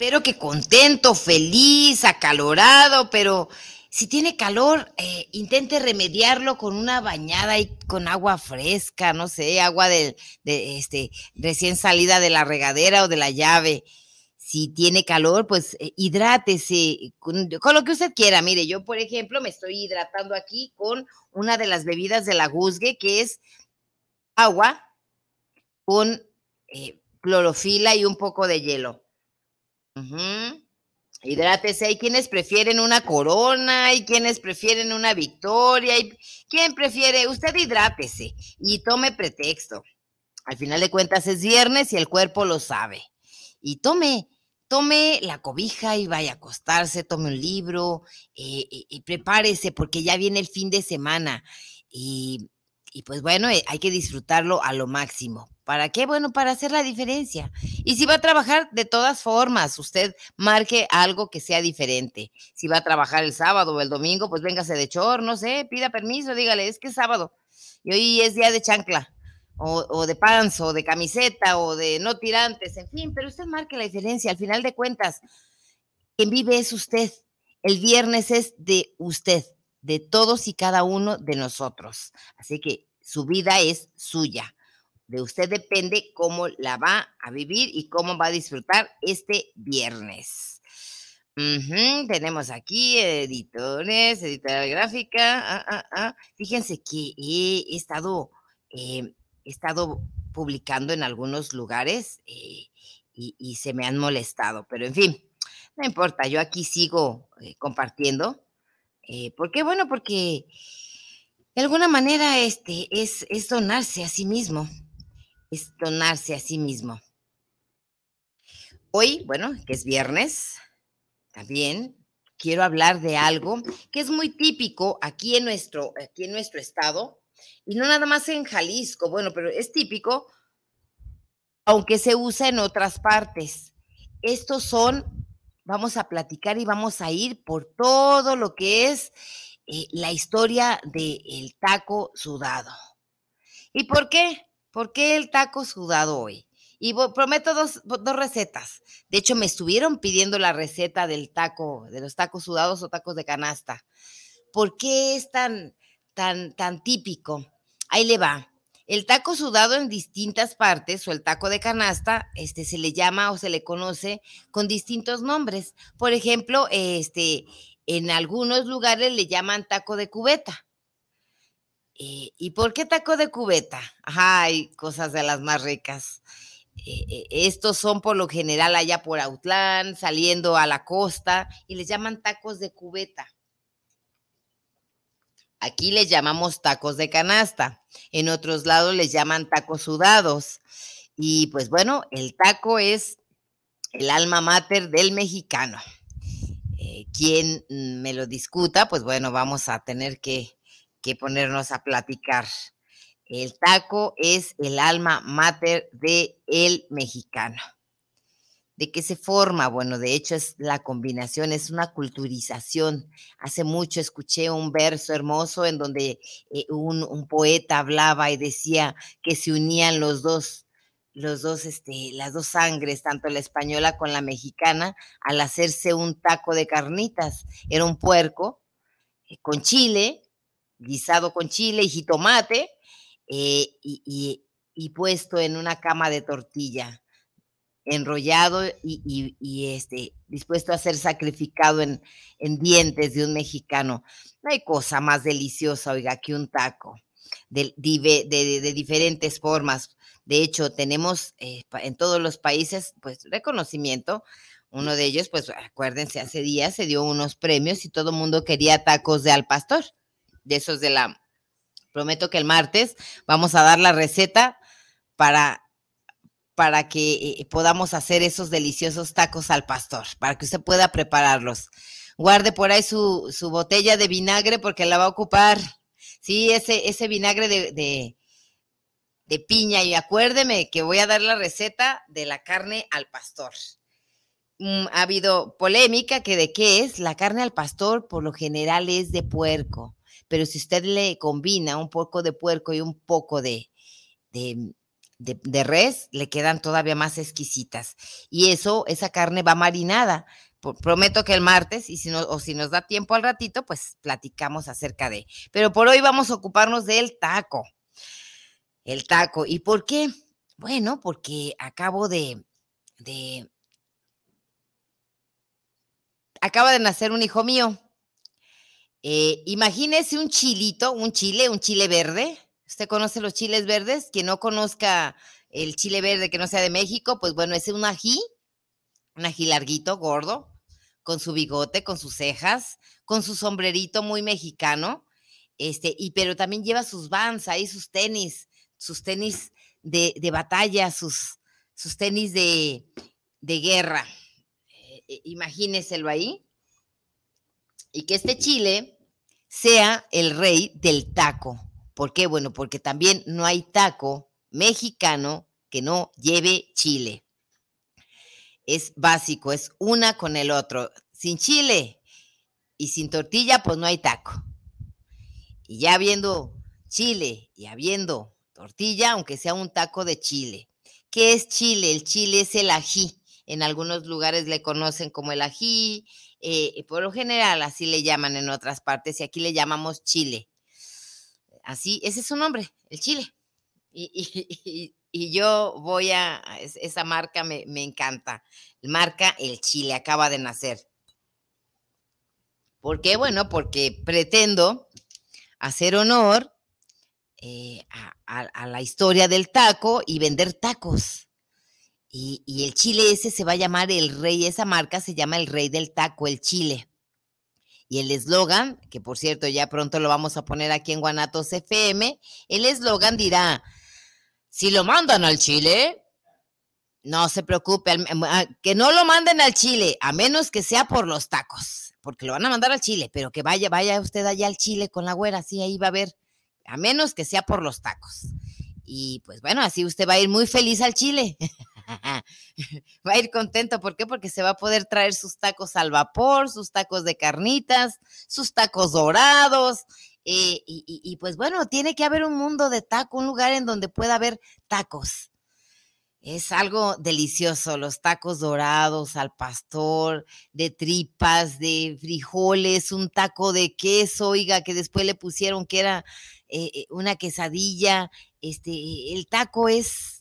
espero que contento, feliz, acalorado, pero si tiene calor, eh, intente remediarlo con una bañada y con agua fresca, no sé, agua de, este, recién salida de la regadera o de la llave. Si tiene calor, pues eh, hidrátese con, lo que usted quiera. Mire, yo, por ejemplo, me estoy hidratando aquí con una de las bebidas de la que es agua con eh, clorofila y un poco de hielo. Hidrátese. Hay quienes prefieren una corona, hay quienes prefieren una victoria. Y, ¿Quién prefiere? Usted hidrátese y tome pretexto. Al final de cuentas es viernes y el cuerpo lo sabe. Y tome, tome la cobija y vaya a acostarse, tome un libro eh, y prepárese porque ya viene el fin de semana. Y y pues bueno, eh, hay que disfrutarlo a lo máximo. ¿Para qué? Bueno, para hacer la diferencia. Y si va a trabajar, de todas formas, usted marque algo que sea diferente. Si va a trabajar el sábado o el domingo, pues véngase de chor, no sé, pida permiso, dígale, es que es sábado. Y hoy es día de chancla, o, o de panzo, o de camiseta, o de no tirantes, en fin, pero usted marque la diferencia. Al final de cuentas, quien vive es usted. El viernes es de usted de todos y cada uno de nosotros. Así que su vida es suya. De usted depende cómo la va a vivir y cómo va a disfrutar este viernes. Tenemos aquí editores, editora gráfica. Ah, ah, ah. Fíjense que he estado, eh, he estado publicando en algunos lugares eh, y, se me han molestado, pero en fin, no importa, yo aquí sigo eh, compartiendo eh, ¿Por qué? Bueno, porque de alguna manera este, es, es donarse a sí mismo, es donarse a sí mismo. Hoy, bueno, que es viernes, también quiero hablar de algo que es muy típico aquí en nuestro, aquí en nuestro estado, y no nada más en Jalisco, bueno, pero es típico, aunque se usa en otras partes. Estos son vamos a platicar y vamos a ir por todo lo que es eh, la historia del taco sudado. ¿Y por qué? ¿Por qué el taco sudado hoy? Y prometo dos, dos, recetas. De hecho, me estuvieron pidiendo la receta del taco, de los tacos sudados o tacos de canasta. ¿Por qué es tan, tan, tan típico? Ahí le va. El taco sudado en distintas partes o el taco de canasta, este se le llama o se le conoce con distintos nombres. Por ejemplo, este en algunos lugares le llaman taco de cubeta. Eh, ¿Y por qué taco de cubeta? hay cosas de las más ricas. Eh, eh, estos son por lo general allá por Autlán, saliendo a la costa, y les llaman tacos de cubeta. Aquí les llamamos tacos de canasta, en otros lados les llaman tacos sudados. Y pues bueno, el taco es el alma mater del mexicano. Eh, quien me lo discuta, pues bueno, vamos a tener que, que ponernos a platicar. El taco es el alma mater del el mexicano. ¿De qué se forma? Bueno, de hecho es la combinación, es una culturización. Hace mucho escuché un verso hermoso en donde eh, un, poeta hablaba y decía que se unían los dos, los dos, este, las dos sangres, tanto la española con la mexicana, al hacerse un taco de carnitas. Era un puerco eh, con chile, guisado con chile y jitomate, eh, y puesto en una cama de tortilla enrollado y, este, dispuesto a ser sacrificado en, dientes de un mexicano. No hay cosa más deliciosa, oiga, que un taco de, diferentes formas. De hecho, tenemos eh, en todos los países, pues, reconocimiento. Uno de ellos, pues, acuérdense, hace días se dio unos premios y todo el mundo quería tacos de al pastor, de esos de la... Prometo que el martes vamos a dar la receta para para que eh, podamos hacer esos deliciosos tacos al pastor, para que usted pueda prepararlos. Guarde por ahí su, botella de vinagre porque la va a ocupar. Sí, ese, ese vinagre de, de piña. Y acuérdeme que voy a dar la receta de la carne al pastor. Mm, ha habido polémica que de qué es. La carne al pastor por lo general es de puerco, pero si usted le combina un poco de puerco y un poco de, de, res, le quedan todavía más exquisitas. Y eso, esa carne va marinada. Prometo que el martes, y si no, o si nos da tiempo al ratito, pues platicamos acerca de. Pero por hoy vamos a ocuparnos del taco. El taco. ¿Y por qué? Bueno, porque acabo de, de acaba de nacer un hijo mío. Eh, imagínese un chilito, un chile, un chile verde. ¿Usted conoce los chiles verdes? Que no conozca el chile verde que no sea de México, pues bueno, es un ají, un ají larguito, gordo, con su bigote, con sus cejas, con su sombrerito muy mexicano, este, y pero también lleva sus vans ahí, sus tenis, sus tenis de, batalla, sus, sus tenis de, de guerra. Eh, imagíneselo ahí, y que este chile sea el rey del taco. ¿Por qué? Bueno, porque también no hay taco mexicano que no lleve chile. Es básico, es una con el otro. Sin chile y sin tortilla, pues no hay taco. Y ya habiendo chile y habiendo tortilla, aunque sea un taco de chile. ¿Qué es chile? El chile es el ají en algunos lugares le conocen como el ají, eh, por lo general así le llaman en otras partes y aquí le llamamos chile. Así, ese es su nombre, el chile. Y, yo voy a, esa marca me, encanta, marca El Chile, acaba de nacer. ¿Por qué? Bueno, porque pretendo hacer honor eh, a la historia del taco y vender tacos. Y, el chile ese se va a llamar el rey, esa marca se llama el rey del taco, el chile. Y el eslogan, que por cierto ya pronto lo vamos a poner aquí en Guanatos FM, el eslogan dirá, si lo mandan al chile, no se preocupe, que no lo manden al chile, a menos que sea por los tacos, porque lo van a mandar al chile, pero que vaya, vaya usted allá al chile con la güera, sí, ahí va a ver, a menos que sea por los tacos. Y pues bueno, así usted va a ir muy feliz al chile. va a ir contento. ¿Por qué? Porque se va a poder traer sus tacos al vapor, sus tacos de carnitas, sus tacos dorados. Eh, y, pues bueno, tiene que haber un mundo de taco, un lugar en donde pueda haber tacos. Es algo delicioso, los tacos dorados al pastor, de tripas, de frijoles, un taco de queso, oiga, que después le pusieron que era eh, eh, una quesadilla. Este, el taco es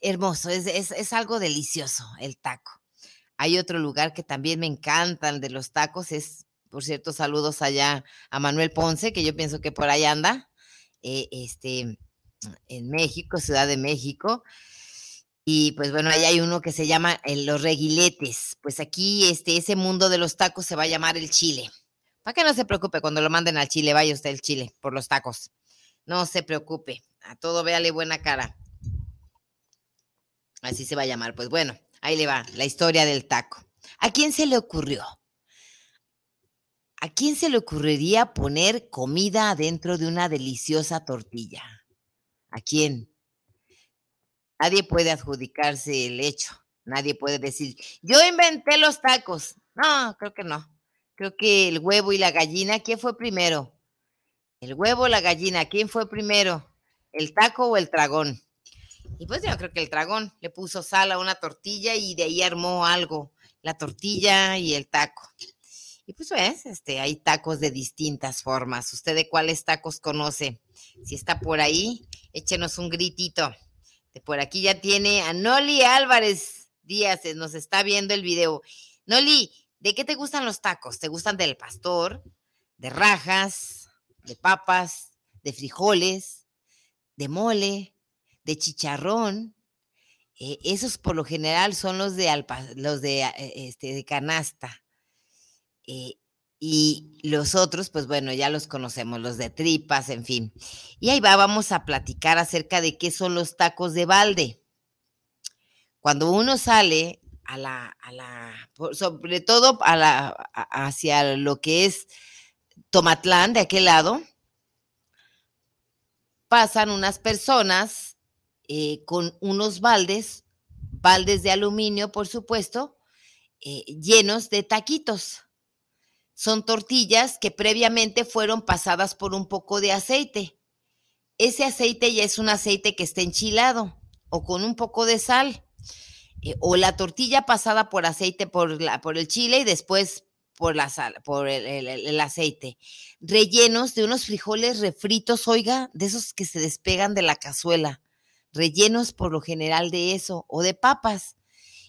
hermoso, es, algo delicioso el taco. Hay otro lugar que también me encantan de los tacos, es, por cierto, saludos allá a Manuel Ponce, que yo pienso que por ahí anda, eh, este, en México, Ciudad de México. Y pues bueno, ahí hay uno que se llama eh, los reguiletes. Pues aquí este, ese mundo de los tacos se va a llamar el Chile. Para que no se preocupe cuando lo manden al Chile, vaya usted el Chile por los tacos. No se preocupe, a todo véale buena cara. Así se va a llamar. Pues bueno, ahí le va la historia del taco. ¿A quién se le ocurrió? ¿A quién se le ocurriría poner comida adentro de una deliciosa tortilla? ¿A quién? Nadie puede adjudicarse el hecho. Nadie puede decir, yo inventé los tacos. No, creo que no. Creo que el huevo y la gallina, ¿quién fue primero? El huevo o la gallina, ¿quién fue primero? ¿El taco o el dragón? Y pues yo creo que el dragón le puso sal a una tortilla y de ahí armó algo, la tortilla y el taco. Y pues ves, este, hay tacos de distintas formas. ¿Usted de cuáles tacos conoce? Si está por ahí, échenos un gritito. De por aquí ya tiene a Noli Álvarez Díaz, eh, nos está viendo el video. Noli, ¿de qué te gustan los tacos? ¿Te gustan del pastor, de rajas, de papas, de frijoles, de mole, de chicharrón. Eh, esos por lo general son los de, los de, eh, este, de canasta. Eh, y los otros, pues bueno, ya los conocemos, los de tripas, en fin. Y ahí va, vamos a platicar acerca de qué son los tacos de balde. cuando uno sale a la, a la sobre todo a la, hacia lo que es Tomatlán, de aquel lado, pasan unas personas eh, con unos baldes, baldes de aluminio, por supuesto, eh, llenos de taquitos. Son tortillas que previamente fueron pasadas por un poco de aceite. Ese aceite ya es un aceite que está enchilado o con un poco de sal. Eh, o la tortilla pasada por aceite por, la, por el chile y después por, la sal, por el, aceite. Rellenos de unos frijoles refritos, oiga, de esos que se despegan de la cazuela. Rellenos por lo general de eso, o de papas.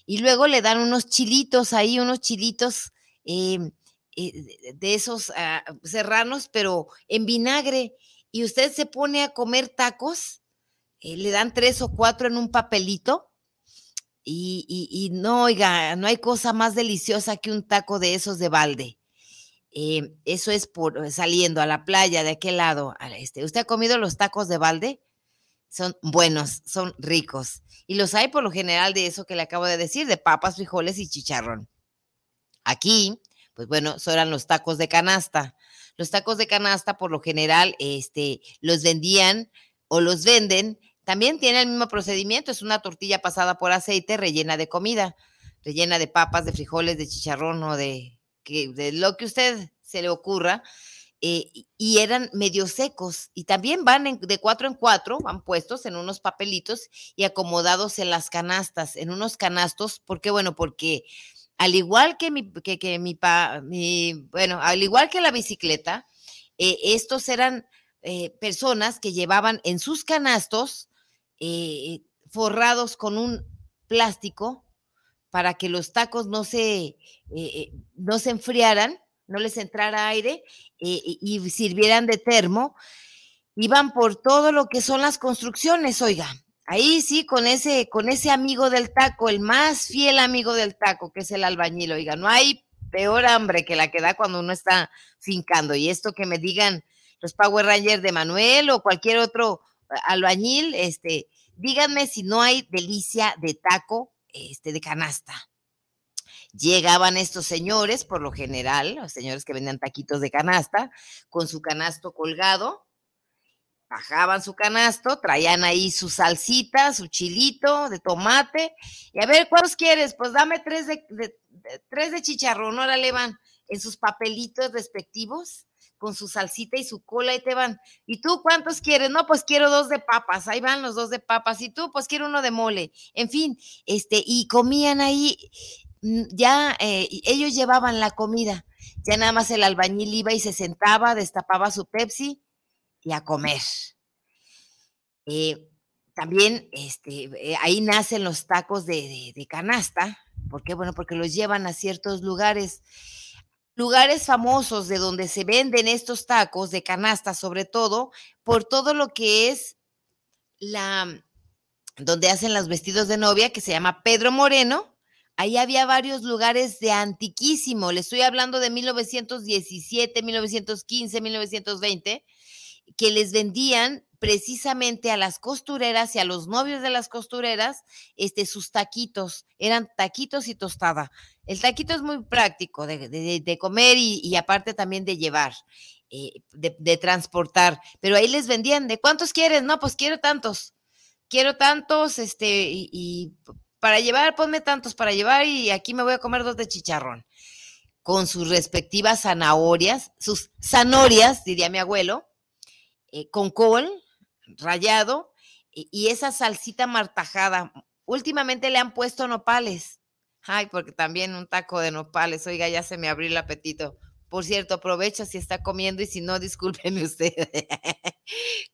Y luego le dan unos chilitos ahí, unos chilitos em, eh, de esos ah, serranos, pero en vinagre. Y usted se pone a comer tacos, eh, le dan tres o cuatro en un papelito y, no, oiga, no hay cosa más deliciosa que un taco de esos de balde. Eh, eso es por saliendo a la playa de aquel lado. Este. ¿Usted ha comido los tacos de balde? Son buenos, son ricos. Y los hay por lo general de eso que le acabo de decir, de papas, frijoles y chicharrón. Aquí, pues bueno, eran los tacos de canasta. Los tacos de canasta, por lo general, este, los vendían o los venden también tiene el mismo procedimiento, es una tortilla pasada por aceite rellena de comida, rellena de papas, de frijoles, de chicharrón o de, de lo que usted se le ocurra. Eh, y eran medio secos y también van de cuatro en cuatro, van puestos en unos papelitos y acomodados en las canastas, en unos canastos, porque bueno, porque al igual que mi, que, que mi, pa, mi, bueno, al igual que la bicicleta, eh, estos eran eh, personas que llevaban en sus canastos forrados con un plástico para que los tacos no se, no se enfriaran, no les entrara aire y sirvieran de termo. Iban por todo lo que son las construcciones, oiga. Ahí sí, con ese, con ese amigo del taco, el más fiel amigo del taco, que es el albañil, oiga, no hay peor hambre que la que da cuando uno está fincando. Y esto que me digan los Power Rangers de Manuel o cualquier otro albañil, este, díganme si no hay delicia de taco este, de canasta. Llegaban estos señores, por lo general, los señores que vendían taquitos de canasta, con su canasto colgado, bajaban su canasto, traían ahí su salsita, su chilito de tomate, y a ver, ¿cuántos quieres? Pues dame tres de, tres de chicharrón, órale van, en sus papelitos respectivos, con su salsita y su cola y te van. ¿Y tú cuántos quieres? No, pues quiero dos de papas, ahí van los dos de papas. Y tú, pues quiero uno de mole. En fin, este, y comían ahí, ya eh, ellos llevaban la comida. Ya nada más el albañil iba y se sentaba, destapaba su Pepsi y a comer. Eh, también este, eh, ahí nacen los tacos de, de, de canasta. ¿Por qué? Bueno, porque los llevan a ciertos lugares lugares famosos de donde se venden estos tacos de canasta, sobre todo por todo lo que es la, donde hacen los vestidos de novia, que se llama Pedro Moreno. Ahí había varios lugares de antiquísimo, le estoy hablando de 1917, 1915, 1920, que les vendían precisamente a las costureras y a los novios de las costureras, este, sus taquitos, eran taquitos y tostada. El taquito es muy práctico de, comer y, aparte también de llevar, eh, de, transportar, pero ahí les vendían, ¿de cuántos quieres? No, pues quiero tantos, quiero tantos, este, y, y para llevar, ponme tantos para llevar y aquí me voy a comer dos de chicharrón con sus respectivas zanahorias, sus zanorias, diría mi abuelo, eh, con col, rayado y, esa salsita martajada. Últimamente le han puesto nopales. Ay, porque también un taco de nopales. Oiga, ya se me abrió el apetito. Por cierto, aprovecho si está comiendo y si no, discúlpeme usted.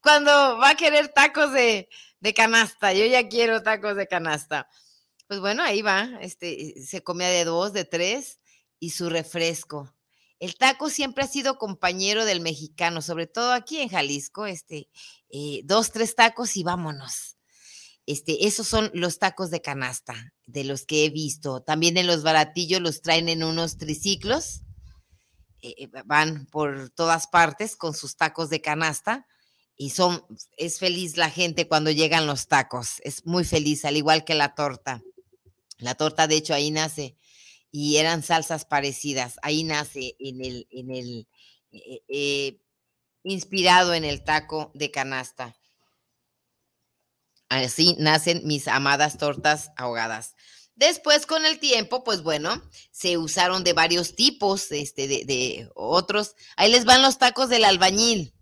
Cuando va a querer tacos de, de, canasta, yo ya quiero tacos de canasta. Pues bueno, ahí va. Este, se comía de dos, de tres y su refresco. El taco siempre ha sido compañero del mexicano, sobre todo aquí en Jalisco, este, eh, dos, tres tacos y vámonos. Este, esos son los tacos de canasta, de los que he visto. También en los baratillos los traen en unos triciclos, eh, eh, van por todas partes con sus tacos de canasta y son, es feliz la gente cuando llegan los tacos, es muy feliz, al igual que la torta. La torta, de hecho, ahí nace y eran salsas parecidas. Ahí nace en el, en el, eh, eh, inspirado en el taco de canasta. Así nacen mis amadas tortas ahogadas. Después, con el tiempo, pues bueno, se usaron de varios tipos, este, de, otros. Ahí les van los tacos del albañil.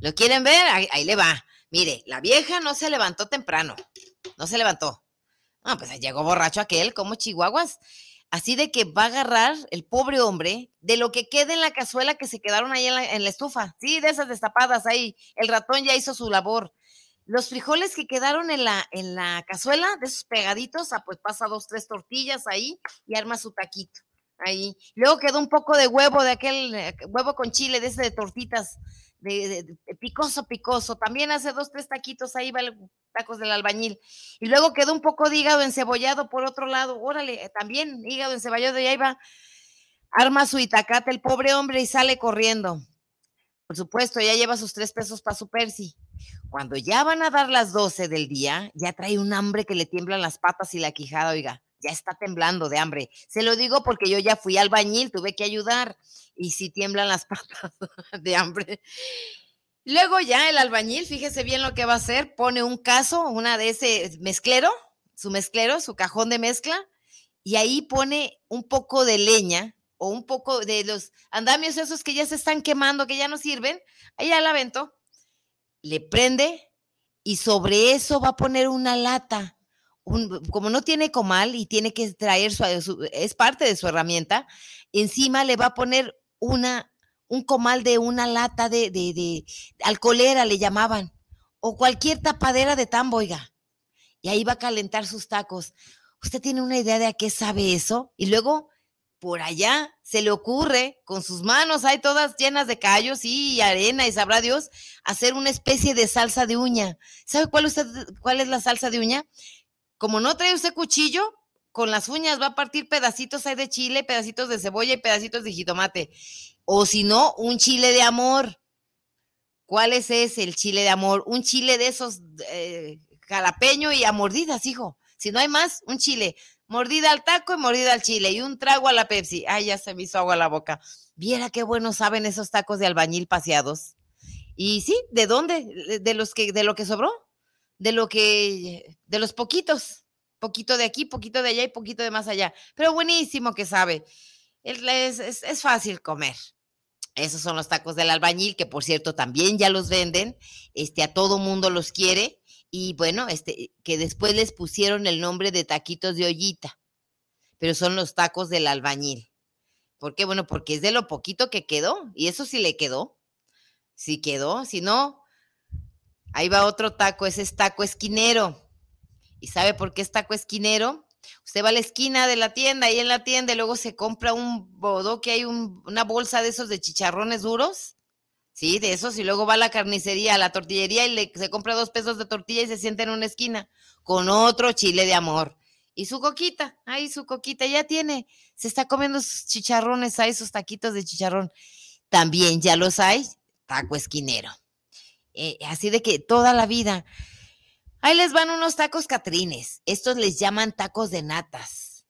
¿Lo quieren ver? Ahí, le va. Mire, la vieja no se levantó temprano. No se levantó. Ah, pues llegó borracho aquel, como chihuahuas. Así de que va a agarrar el pobre hombre de lo que quede en la cazuela que se quedaron ahí en la, en la estufa. Sí, de esas destapadas ahí. El ratón ya hizo su labor. Los frijoles que quedaron en la, en la cazuela, de esos pegaditos, ah, pues pasa dos, tres tortillas ahí y arma su taquito. Ahí. Luego quedó un poco de huevo, de aquel eh, huevo con chile, de ese de tortitas, de, de, picoso, picoso. También hace dos, tres taquitos, ahí va el tacos del albañil. Y luego quedó un poco de hígado encebollado por otro lado. Órale, también hígado encebollado y ahí va. Arma su itacate el pobre hombre y sale corriendo. Por supuesto, ya lleva sus tres pesos para su Percy. Cuando ya van a dar las doce del día, ya trae un hambre que le tiemblan las patas y la quijada, oiga, ya está temblando de hambre. Se lo digo porque yo ya fui albañil, tuve que ayudar y sí tiemblan las patas de hambre. Luego ya el albañil, fíjese bien lo que va a hacer, pone un caso, una de ese mezclero, su mezclero, su cajón de mezcla, y ahí pone un poco de leña o un poco de los andamios esos que ya se están quemando, que ya no sirven, ahí ya la aventó, le prende y sobre eso va a poner una lata. Como no tiene comal y tiene que traer su, su, es parte de su herramienta, encima le va a poner una un comal de una lata de, de, de, alcoholera, le llamaban, o cualquier tapadera de tambo, oiga. Y ahí va a calentar sus tacos. ¿Usted tiene una idea de a qué sabe eso? Y luego, por allá, se le ocurre, con sus manos, hay todas llenas de callos y arena, y sabrá Dios, hacer una especie de salsa de uña. ¿Sabe cuál, usted, cuál es la salsa de uña? Como no trae usted cuchillo, con las uñas va a partir pedacitos ahí de chile, pedacitos de cebolla y pedacitos de jitomate. O si no, un chile de amor. ¿Cuál es ese, el chile de amor? Un chile de esos eh, jalapeño y a mordidas, hijo. Si no hay más, un chile. Mordida al taco y mordida al chile. Y un trago a la Pepsi. Ay, ya se me hizo agua la boca. Viera qué bueno saben esos tacos de albañil paseados. Y sí, ¿de dónde? De los que, de lo que sobró. De lo que, de los poquitos. Poquito de aquí, poquito de allá y poquito de más allá. Pero buenísimo que sabe. Es, es, es, fácil comer. Esos son los tacos del albañil, que por cierto también ya los venden, este, a todo mundo los quiere, y bueno, este, que después les pusieron el nombre de taquitos de ollita, pero son los tacos del albañil. ¿Por qué? Bueno, porque es de lo poquito que quedó, y eso sí le quedó. Sí quedó, si no, ahí va otro taco, ese es taco esquinero. ¿Y sabe por qué es taco esquinero? Usted va a la esquina de la tienda, ahí en la tienda, y luego se compra un bodoque, hay un, una bolsa de esos de chicharrones duros, sí, de esos, y luego va a la carnicería, a la tortillería, y le, se compra dos pesos de tortilla y se sienta en una esquina con otro chile de amor. Y su coquita, ahí su coquita, ya tiene, se está comiendo sus chicharrones, hay sus taquitos de chicharrón. También ya los hay, taco esquinero. Eh, así de que toda la vida, Ahí les van unos tacos catrines. Estos les llaman tacos de natas.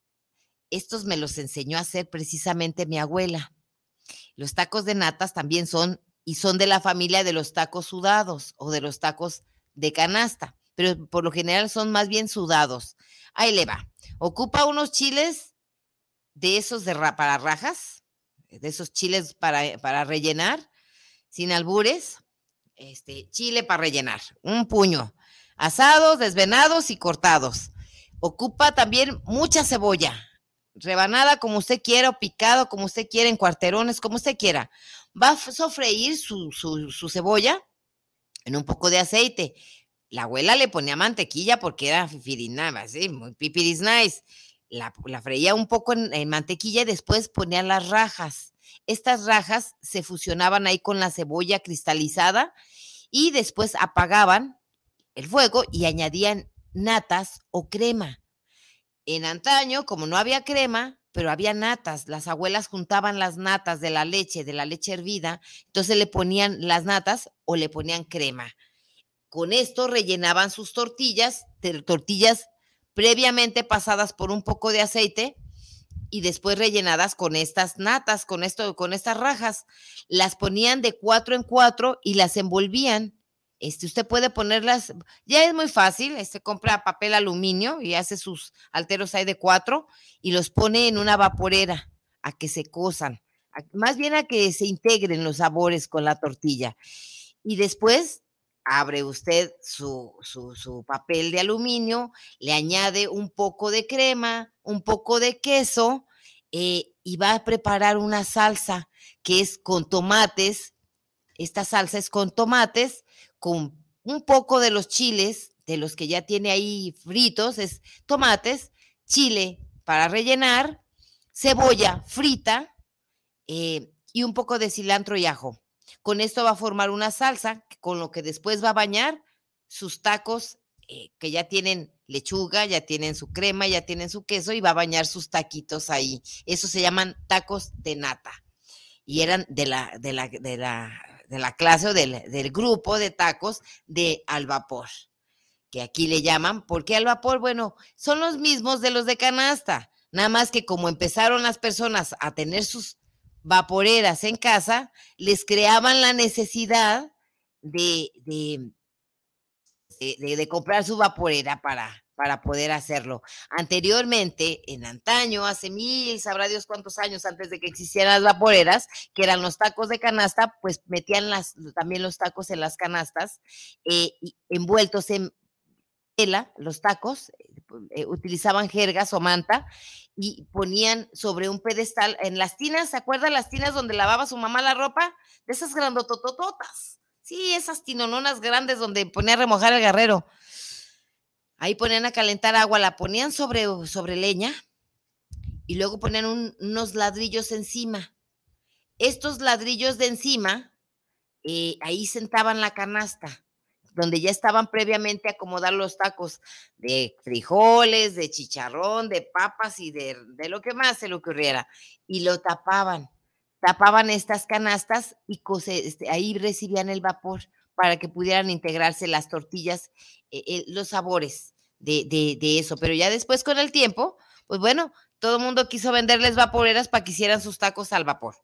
Estos me los enseñó a hacer precisamente mi abuela. Los tacos de natas también son y son de la familia de los tacos sudados o de los tacos de canasta, pero por lo general son más bien sudados. Ahí le va. Ocupa unos chiles de esos de para rajas, de esos chiles para, para rellenar, sin albures. Este, chile para rellenar, un puño asados, desvenados y cortados. Ocupa también mucha cebolla, rebanada como usted quiera o picado como usted quiera, en cuarterones, como usted quiera. Va a sofreír su, su, cebolla en un poco de aceite. La abuela le ponía mantequilla porque era fifirinaba, sí, muy pipiris nice. La, la, freía un poco en, en, mantequilla y después ponía las rajas. Estas rajas se fusionaban ahí con la cebolla cristalizada y después apagaban el fuego y añadían natas o crema. En antaño, como no había crema, pero había natas, las abuelas juntaban las natas de la leche, de la leche hervida, entonces le ponían las natas o le ponían crema. Con esto rellenaban sus tortillas, tortillas previamente pasadas por un poco de aceite y después rellenadas con estas natas, con esto, con estas rajas. Las ponían de cuatro en cuatro y las envolvían. Este, usted puede ponerlas, ya es muy fácil, este compra papel aluminio y hace sus alteros ahí de cuatro y los pone en una vaporera a que se cosan, más bien a que se integren los sabores con la tortilla. Y después abre usted su, su, papel de aluminio, le añade un poco de crema, un poco de queso eh, y va a preparar una salsa que es con tomates. Esta salsa es con tomates, con un poco de los chiles, de los que ya tiene ahí fritos, es tomates, chile para rellenar, cebolla frita eh, y un poco de cilantro y ajo. Con esto va a formar una salsa con lo que después va a bañar sus tacos eh, que ya tienen lechuga, ya tienen su crema, ya tienen su queso y va a bañar sus taquitos ahí. Eso se llaman tacos de nata. Y eran de la, de la, de la, de la clase o del, del grupo de tacos de al vapor, que aquí le llaman. ¿Por qué al vapor? Bueno, son los mismos de los de canasta. Nada más que como empezaron las personas a tener sus vaporeras en casa, les creaban la necesidad de, de, de, comprar su vaporera para, para poder hacerlo. Anteriormente, en antaño, hace mil, sabrá Dios cuántos años antes de que existieran las vaporeras, que eran los tacos de canasta, pues metían las, también los tacos en las canastas, eh, envueltos en tela, los tacos, eh, utilizaban jergas o manta y ponían sobre un pedestal en las tinas, ¿se acuerdan las tinas donde lavaba su mamá la ropa? De esas grandototototas. Sí, esas tinononas grandes donde ponía a remojar el guerrero. Ahí ponían a calentar agua, la ponían sobre, sobre leña y luego ponían unos ladrillos encima. Estos ladrillos de encima, eh, ahí sentaban la canasta donde ya estaban previamente acomodar los tacos de frijoles, de chicharrón, de papas y de, lo que más se le ocurriera. Y lo tapaban, tapaban estas canastas y este, ahí recibían el vapor para que pudieran integrarse las tortillas, eh, eh, los sabores de, de, eso. Pero ya después con el tiempo, pues bueno, todo el mundo quiso venderles vaporeras para que hicieran sus tacos al vapor.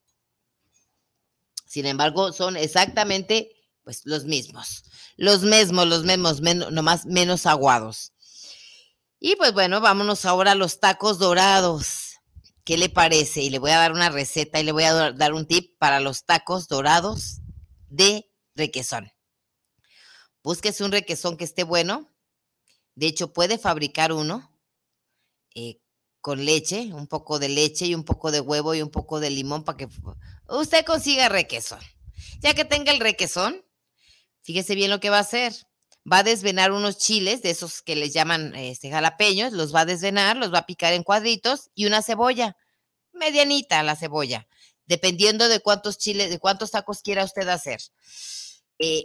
Sin embargo, son exactamente pues los mismos, los mismos, los mismos, nomás menos aguados. Y pues bueno, vámonos ahora a los tacos dorados. ¿Qué le parece? Y le voy a dar una receta y le voy a dar un tip para los tacos dorados de requesón. Búsquese un requesón que esté bueno. De hecho, puede fabricar uno eh, con leche, un poco de leche y un poco de huevo y un poco de limón para que usted consiga requesón. Ya que tenga el requesón, Fíjese bien lo que va a hacer. Va a desvenar unos chiles, de esos que les llaman este, jalapeños, los va a desvenar, los va a picar en cuadritos y una cebolla, medianita la cebolla, dependiendo de cuántos chiles, de cuántos tacos quiera usted hacer. Eh,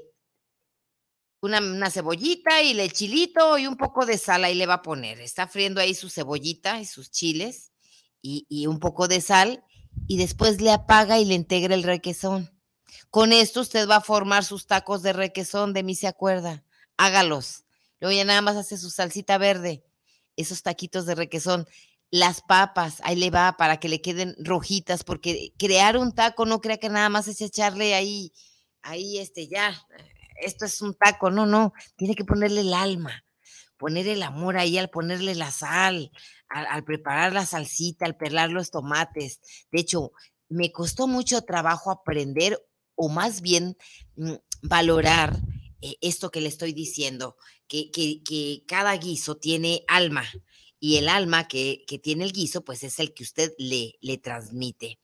una, cebollita y el chilito y un poco de sal ahí le va a poner. Está friendo ahí su cebollita y sus chiles y, y un poco de sal y después le apaga y le integra el requesón. Con esto usted va a formar sus tacos de requesón, de mí se acuerda. Hágalos. Luego ya nada más hace su salsita verde, esos taquitos de requesón. Las papas, ahí le va para que le queden rojitas, porque crear un taco no crea que nada más es echarle ahí, ahí este ya, esto es un taco, no, no, tiene que ponerle el alma, poner el amor ahí al ponerle la sal, al, al preparar la salsita, al pelar los tomates. De hecho, me costó mucho trabajo aprender o más bien mm, valorar eh, esto que le estoy diciendo, que, cada guiso tiene alma y el alma que, tiene el guiso, pues es el que usted le, le transmite.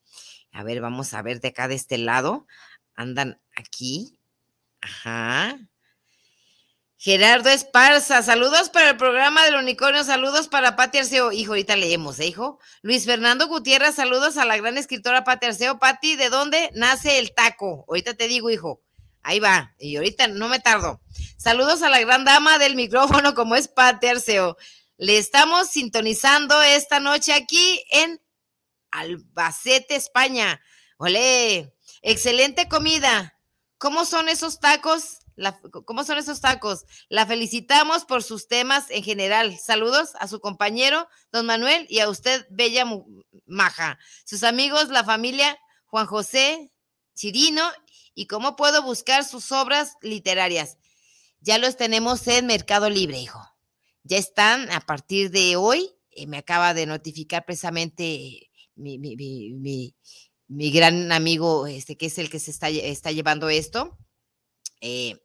A ver, vamos a ver de acá de este lado. Andan aquí. Ajá. Gerardo Esparza, saludos para el programa del unicornio, saludos para Pati Arceo. Hijo, ahorita leemos, ¿eh, hijo? Luis Fernando Gutiérrez, saludos a la gran escritora Pati Arceo. Pati, ¿de dónde nace el taco? Ahorita te digo, hijo. Ahí va, y ahorita no me tardo. Saludos a la gran dama del micrófono, como es Pati Arceo. Le estamos sintonizando esta noche aquí en Albacete, España. Olé, excelente comida. ¿Cómo son esos tacos? ¿Cómo son esos tacos? La felicitamos por sus temas en general. Saludos a su compañero, don Manuel, y a usted, Bella Maja. Sus amigos, la familia Juan José Chirino, y cómo puedo buscar sus obras literarias. Ya los tenemos en Mercado Libre, hijo. Ya están a partir de hoy. Eh, me acaba de notificar precisamente mi, mi, gran amigo, este, que es el que se está, está llevando esto. Eh,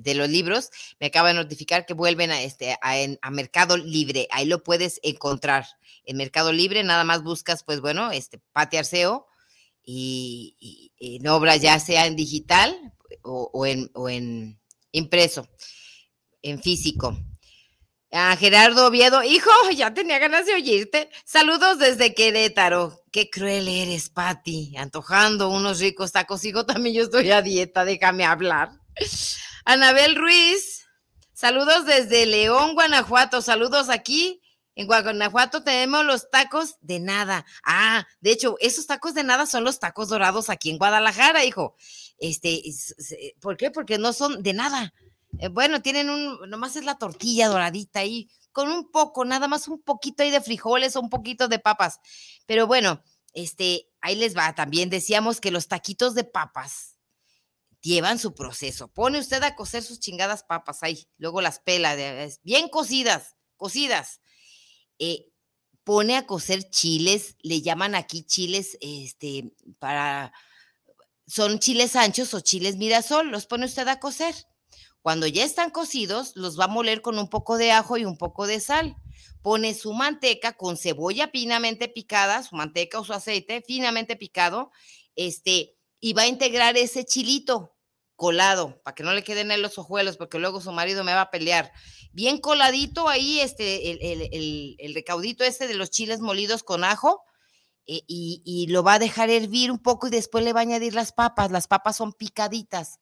de, los libros, me acaba de notificar que vuelven a, este, a, Mercado Libre. Ahí lo puedes encontrar. En Mercado Libre nada más buscas, pues bueno, este Pati Arceo y, en obra ya sea en digital o, en, o en impreso, en físico. A Gerardo Oviedo, hijo, ya tenía ganas de oírte. Saludos desde Querétaro. Qué cruel eres, Pati, antojando unos ricos tacos. Hijo, también yo estoy a dieta, déjame hablar. Anabel Ruiz, saludos desde León, Guanajuato. Saludos aquí. En Guanajuato tenemos los tacos de nada. Ah, de hecho, esos tacos de nada son los tacos dorados aquí en Guadalajara, hijo. Este, ¿por qué? Porque no son de nada. Eh, bueno, tienen un, nomás es la tortilla doradita ahí, con un poco, nada más un poquito ahí de frijoles o un poquito de papas. Pero bueno, este, ahí les va. También decíamos que los taquitos de papas llevan su proceso. Pone usted a cocer sus chingadas papas ahí, luego las pela, bien cocidas, cocidas. Eh, pone a cocer chiles, le llaman aquí chiles, este, para, son chiles anchos o chiles mirasol, los pone usted a cocer. Cuando ya están cocidos, los va a moler con un poco de ajo y un poco de sal. Pone su manteca con cebolla finamente picada, su manteca o su aceite finamente picado, este, y va a integrar ese chilito colado, para que no le queden en los ojuelos, porque luego su marido me va a pelear. Bien coladito ahí, este, el, recaudito este de los chiles molidos con ajo, eh, y, y, lo va a dejar hervir un poco y después le va a añadir las papas. Las papas son picaditas.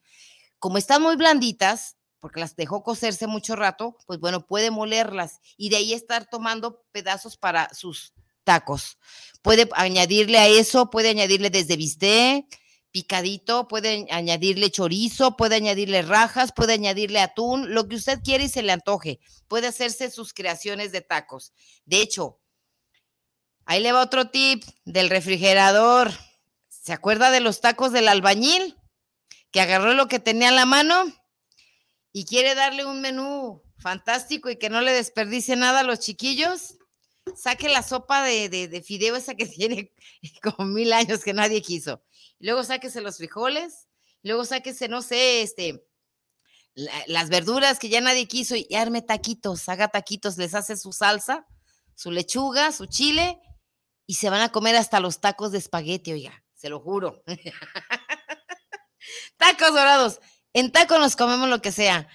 Como están muy blanditas, porque las dejó cocerse mucho rato, pues bueno, puede molerlas y de ahí estar tomando pedazos para sus tacos. Puede añadirle a eso, puede añadirle desde bistec, picadito, puede añadirle chorizo, puede añadirle rajas, puede añadirle atún, lo que usted quiere y se le antoje. Puede hacerse sus creaciones de tacos. De hecho, ahí le va otro tip del refrigerador. ¿Se acuerda de los tacos del albañil? Que agarró lo que tenía en la mano y quiere darle un menú fantástico y que no le desperdicie nada a los chiquillos. Saque la sopa de, de fideo esa que tiene como mil años que nadie quiso luego sáquese los frijoles, luego sáquese, no sé, este, las verduras que ya nadie quiso y arme taquitos, haga taquitos, les hace su salsa, su lechuga, su chile y se van a comer hasta los tacos de espagueti, oiga, se lo juro. Tacos dorados. En taco nos comemos lo que sea.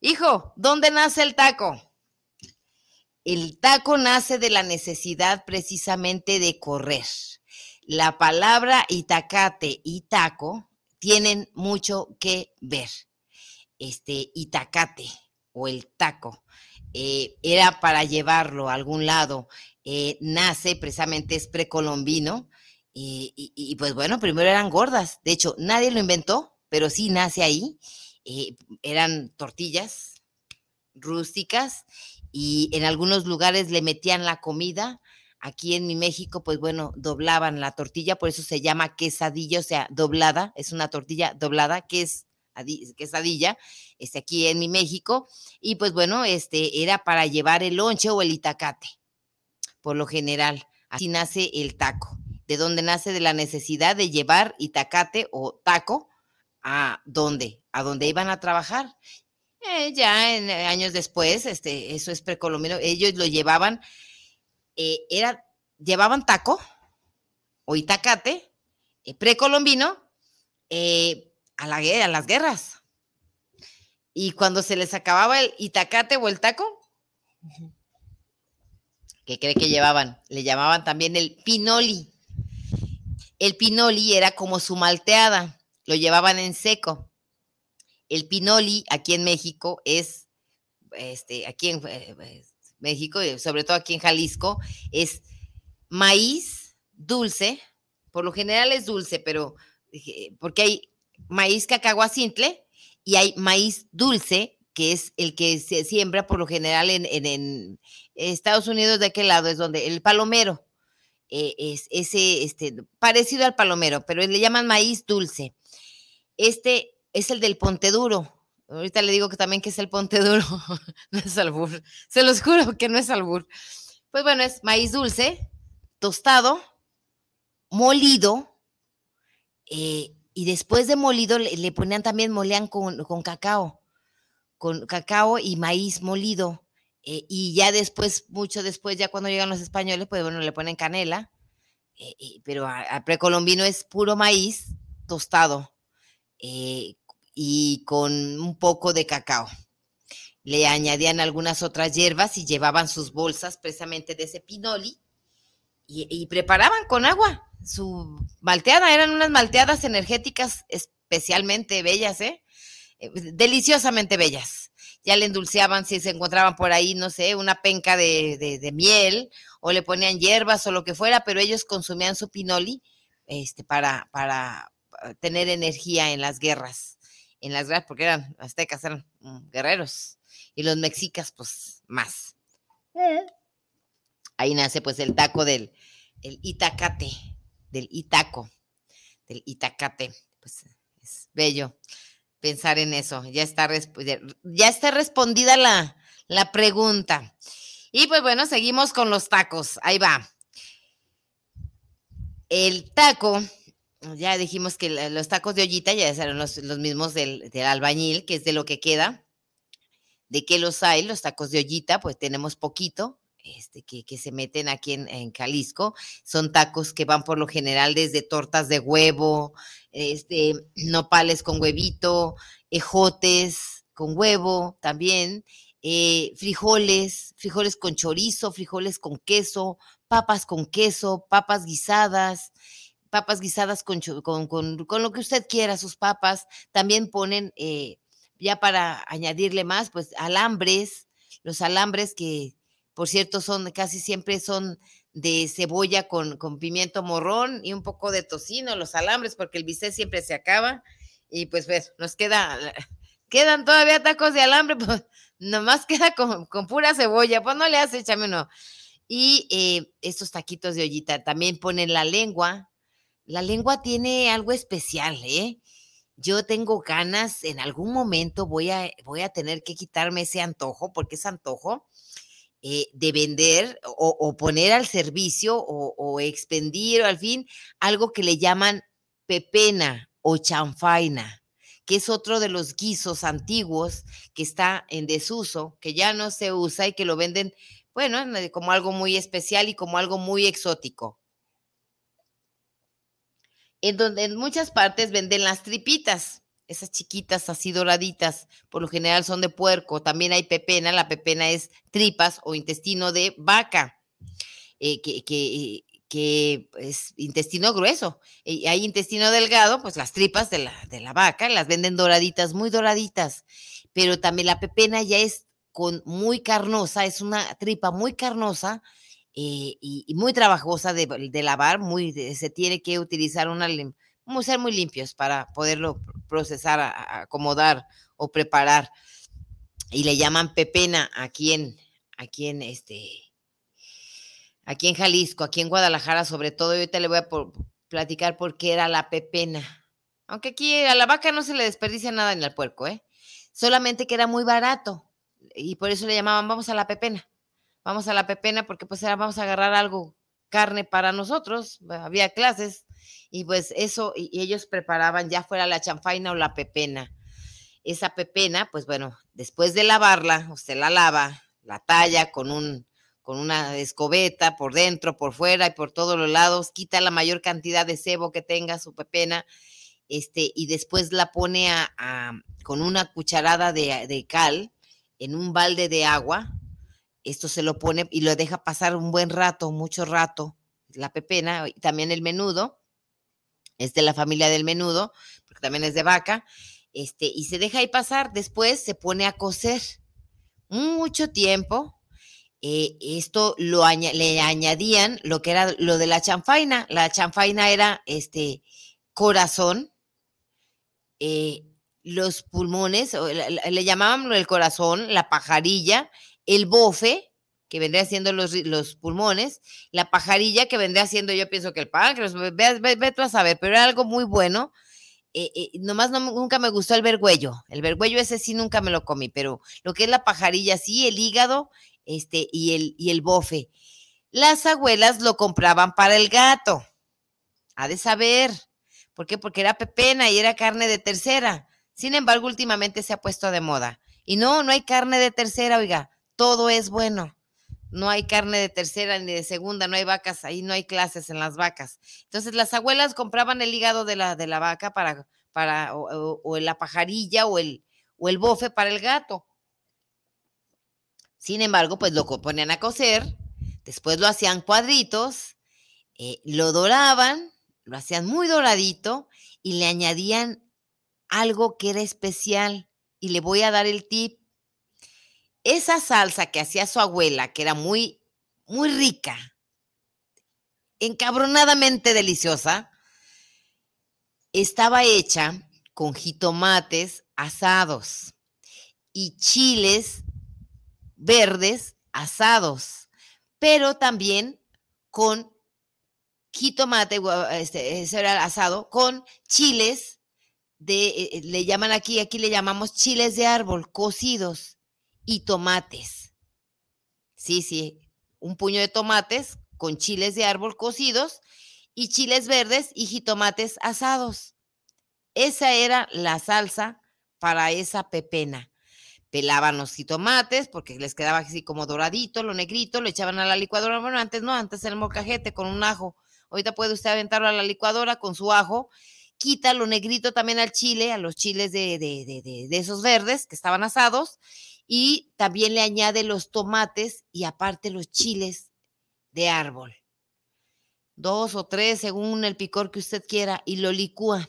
Hijo, ¿dónde nace el taco? El taco nace de la necesidad precisamente de correr la palabra itacate y taco tienen mucho que ver. Este itacate o el taco eh, era para llevarlo a algún lado. Eh, nace precisamente, es precolombino. y, pues bueno, primero eran gordas. De hecho, nadie lo inventó, pero sí nace ahí. Eh, eran tortillas rústicas y en algunos lugares le metían la comida Aquí en mi México, pues bueno, doblaban la tortilla, por eso se llama quesadilla, o sea, doblada, es una tortilla doblada, que es quesadilla, este, aquí en mi México, y pues bueno, este, era para llevar el lonche o el itacate, por lo general, así nace el taco, de donde nace de la necesidad de llevar itacate o taco a dónde, a dónde iban a trabajar. Eh, ya en, años después, este, eso es precolombino, ellos lo llevaban eh, era, llevaban taco o itacate eh, precolombino eh, a, la, a las guerras. Y cuando se les acababa el itacate o el taco, ¿qué cree que llevaban? Le llamaban también el pinoli. El pinoli era como su malteada, lo llevaban en seco. El pinoli aquí en México es, este, aquí en, México, y sobre todo aquí en Jalisco, es maíz dulce, por lo general es dulce, pero porque hay maíz cacahuacintle y hay maíz dulce, que es el que se siembra por lo general en, Estados Unidos, ¿de qué lado es donde? El palomero. Eh, es ese, este, parecido al palomero, pero le llaman maíz dulce. Este es el del Ponte Duro. Ahorita le digo que también que es el Ponte Duro, no es albur. Se los juro que no es albur. Pues bueno, es maíz dulce, tostado, molido, eh, y después de molido le, ponían también, molean con, con, cacao, con cacao y maíz molido. Eh, y ya después, mucho después, ya cuando llegan los españoles, pues bueno, le ponen canela, eh, pero al precolombino es puro maíz tostado y con un poco de cacao. Le añadían algunas otras hierbas y llevaban sus bolsas precisamente de ese pinoli y, preparaban con agua su malteada. Eran unas malteadas energéticas especialmente bellas, ¿eh? eh deliciosamente bellas. Ya le endulceaban si se encontraban por ahí, no sé, una penca de, miel o le ponían hierbas o lo que fuera, pero ellos consumían su pinoli este, para, para tener energía en las guerras, en las guerras, porque eran aztecas, eran mm, guerreros, y los mexicas, pues más. Eh. Ahí nace pues el taco del el itacate, del itaco, del itacate. Pues es bello pensar en eso. Ya está, ya está respondida la, la pregunta. Y pues bueno, seguimos con los tacos. Ahí va. El taco, ya dijimos que los tacos de ollita ya serán los, mismos del, del, albañil, que es de lo que queda. ¿De qué los hay? Los tacos de ollita, pues tenemos poquito este, que, se meten aquí en, Jalisco. Son tacos que van por lo general desde tortas de huevo, este, nopales con huevito, ejotes con huevo también, eh, frijoles, frijoles con chorizo, frijoles con queso, papas con queso, papas guisadas, papas guisadas con, con, lo que usted quiera, sus papas. También ponen, eh, ya para añadirle más, pues alambres, los alambres que por cierto, son casi siempre son de cebolla con, con pimiento morrón y un poco de tocino, los alambres, porque el bistec siempre se acaba. Y pues, pues nos queda, quedan todavía tacos de alambre, pues nomás queda con, con pura cebolla, pues no le hace, échame uno. Y eh, estos taquitos de ollita también ponen la lengua. La lengua tiene algo especial, ¿eh? Yo tengo ganas, en algún momento voy a, voy a tener que quitarme ese antojo, porque es antojo eh, de vender o, poner al servicio o, expendir o al fin algo que le llaman pepena o chanfaina, que es otro de los guisos antiguos que está en desuso, que ya no se usa y que lo venden, bueno, como algo muy especial y como algo muy exótico. En donde en muchas partes venden las tripitas esas chiquitas así doraditas, por lo general son de puerco. También hay pepena, la pepena es tripas o intestino de vaca, eh, que, que, es intestino grueso. Hay intestino delgado, pues las tripas de la, de la vaca, las venden doraditas, muy doraditas. Pero también la pepena ya es con muy carnosa, es una tripa muy carnosa. Eh, y, muy trabajosa de, lavar, muy, se tiene que utilizar una, ser muy limpios para poderlo procesar, acomodar o preparar. Y le llaman pepena aquí en, aquí en este, aquí en Jalisco, aquí en Guadalajara sobre todo. Y ahorita le voy a platicar por qué era la pepena. Aunque aquí a la vaca no se le desperdicia nada en el puerco, ¿eh? Solamente que era muy barato. Y por eso le llamaban, vamos a la pepena. Vamos a la pepena porque pues era, vamos a agarrar algo, carne para nosotros. Había clases y pues eso, y, ellos preparaban ya fuera la chanfaina o la pepena. Esa pepena, pues bueno, después de lavarla, usted la lava, la talla con un con una escobeta por dentro, por fuera y por todos los lados, quita la mayor cantidad de sebo que tenga su pepena, este, y después la pone a, con una cucharada de, de, cal en un balde de agua. Esto se lo pone y lo deja pasar un buen rato, mucho rato, la pepena, también el menudo, es de la familia del menudo, porque también es de vaca, este, y se deja ahí pasar, después se pone a cocer mucho tiempo. Eh, esto lo le añadían lo que era lo de la chanfaina. La chanfaina era este corazón, eh, los pulmones, le, llamaban el corazón, la pajarilla, el bofe, que vendría siendo los, los, pulmones, la pajarilla que vendría siendo, yo pienso que el páncreas, ve, ve, a saber, pero era algo muy bueno. Eh, eh, nomás nunca me gustó el vergüello. El vergüello ese sí nunca me lo comí, pero lo que es la pajarilla, sí, el hígado este, y, el, y el bofe. Las abuelas lo compraban para el gato. Ha de saber. ¿Por qué? Porque era pepena y era carne de tercera. Sin embargo, últimamente se ha puesto de moda. Y no, no hay carne de tercera, oiga, todo es bueno. No hay carne de tercera ni de segunda, no hay vacas, ahí no hay clases en las vacas. Entonces las abuelas compraban el hígado de la, de la vaca para, para o, la pajarilla o el, o el bofe para el gato. Sin embargo, pues lo ponían a cocer, después lo hacían cuadritos, eh, lo doraban, lo hacían muy doradito y le añadían algo que era especial y le voy a dar el tip. Esa salsa que hacía su abuela, que era muy, muy rica, encabronadamente deliciosa, estaba hecha con jitomates asados y chiles verdes asados, pero también con jitomate, este, ese era asado, con chiles de, eh, eh, le llaman aquí, aquí le llamamos chiles de árbol cocidos y tomates. Sí, sí, un puño de tomates con chiles de árbol cocidos y chiles verdes y jitomates asados. Esa era la salsa para esa pepena. Pelaban los jitomates porque les quedaba así como doradito, lo negrito, lo echaban a la licuadora. Bueno, antes no, antes era el molcajete con un ajo. Ahorita puede usted aventarlo a la licuadora con su ajo quita lo negrito también al chile, a los chiles de, de, esos verdes que estaban asados, y también le añade los tomates y aparte los chiles de árbol. Dos o tres según el picor que usted quiera y lo licúa.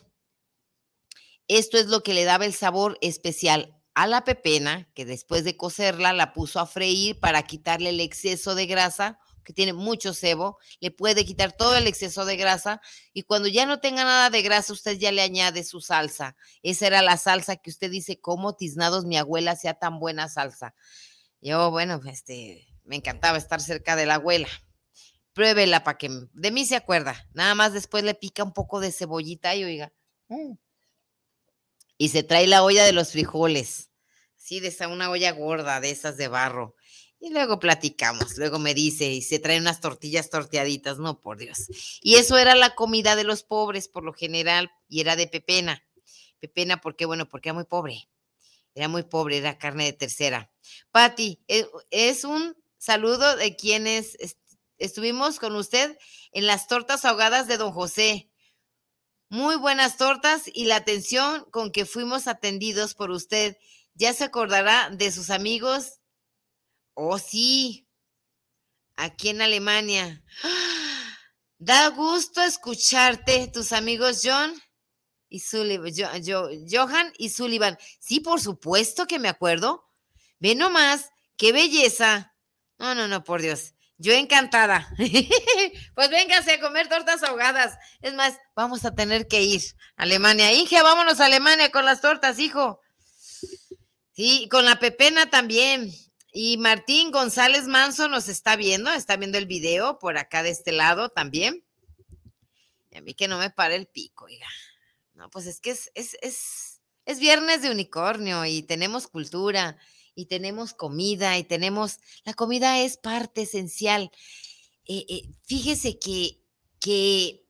Esto es lo que le daba el sabor especial a la pepena, que después de cocerla la puso a freír para quitarle el exceso de grasa que tiene mucho sebo, le puede quitar todo el exceso de grasa y cuando ya no tenga nada de grasa, usted ya le añade su salsa. Esa era la salsa que usted dice, ¿cómo tiznados mi abuela hacía tan buena salsa? Yo, bueno, este, me encantaba estar cerca de la abuela. Pruébela para que de mí se acuerda. Nada más después le pica un poco de cebollita y oiga. Mm. Y se trae la olla de los frijoles. Sí, de esa una olla gorda, de esas de barro. Y luego platicamos, luego me dice, y se traen unas tortillas torteaditas, no, por Dios. Y eso era la comida de los pobres, por lo general, y era de pepena. Pepena, ¿por qué? Bueno, porque era muy pobre. Era muy pobre, era carne de tercera. Patti, e, es un saludo de quienes estuvimos con usted en las tortas ahogadas de don José. Muy buenas tortas y la atención con que fuimos atendidos por usted. Ya se acordará de sus amigos Oh, sí. Aquí en Alemania. Da gusto escucharte, tus amigos John y Sullivan, Johan y Sullivan. Sí, por supuesto que me acuerdo. Ve nomás, qué belleza. No, no, no, por Dios. Yo encantada. pues véngase a comer tortas ahogadas. Es más, vamos a tener que ir a Alemania. Inge, vámonos a Alemania con las tortas, hijo. Sí, con la pepena también. Y Martín González Manso nos está viendo, está viendo el video por acá de este lado también. Y a mí que no me pare el pico, oiga. No, pues es que es, es, es, es viernes de unicornio y tenemos cultura y tenemos comida y tenemos, la comida es parte esencial. Eh, eh, fíjese que, que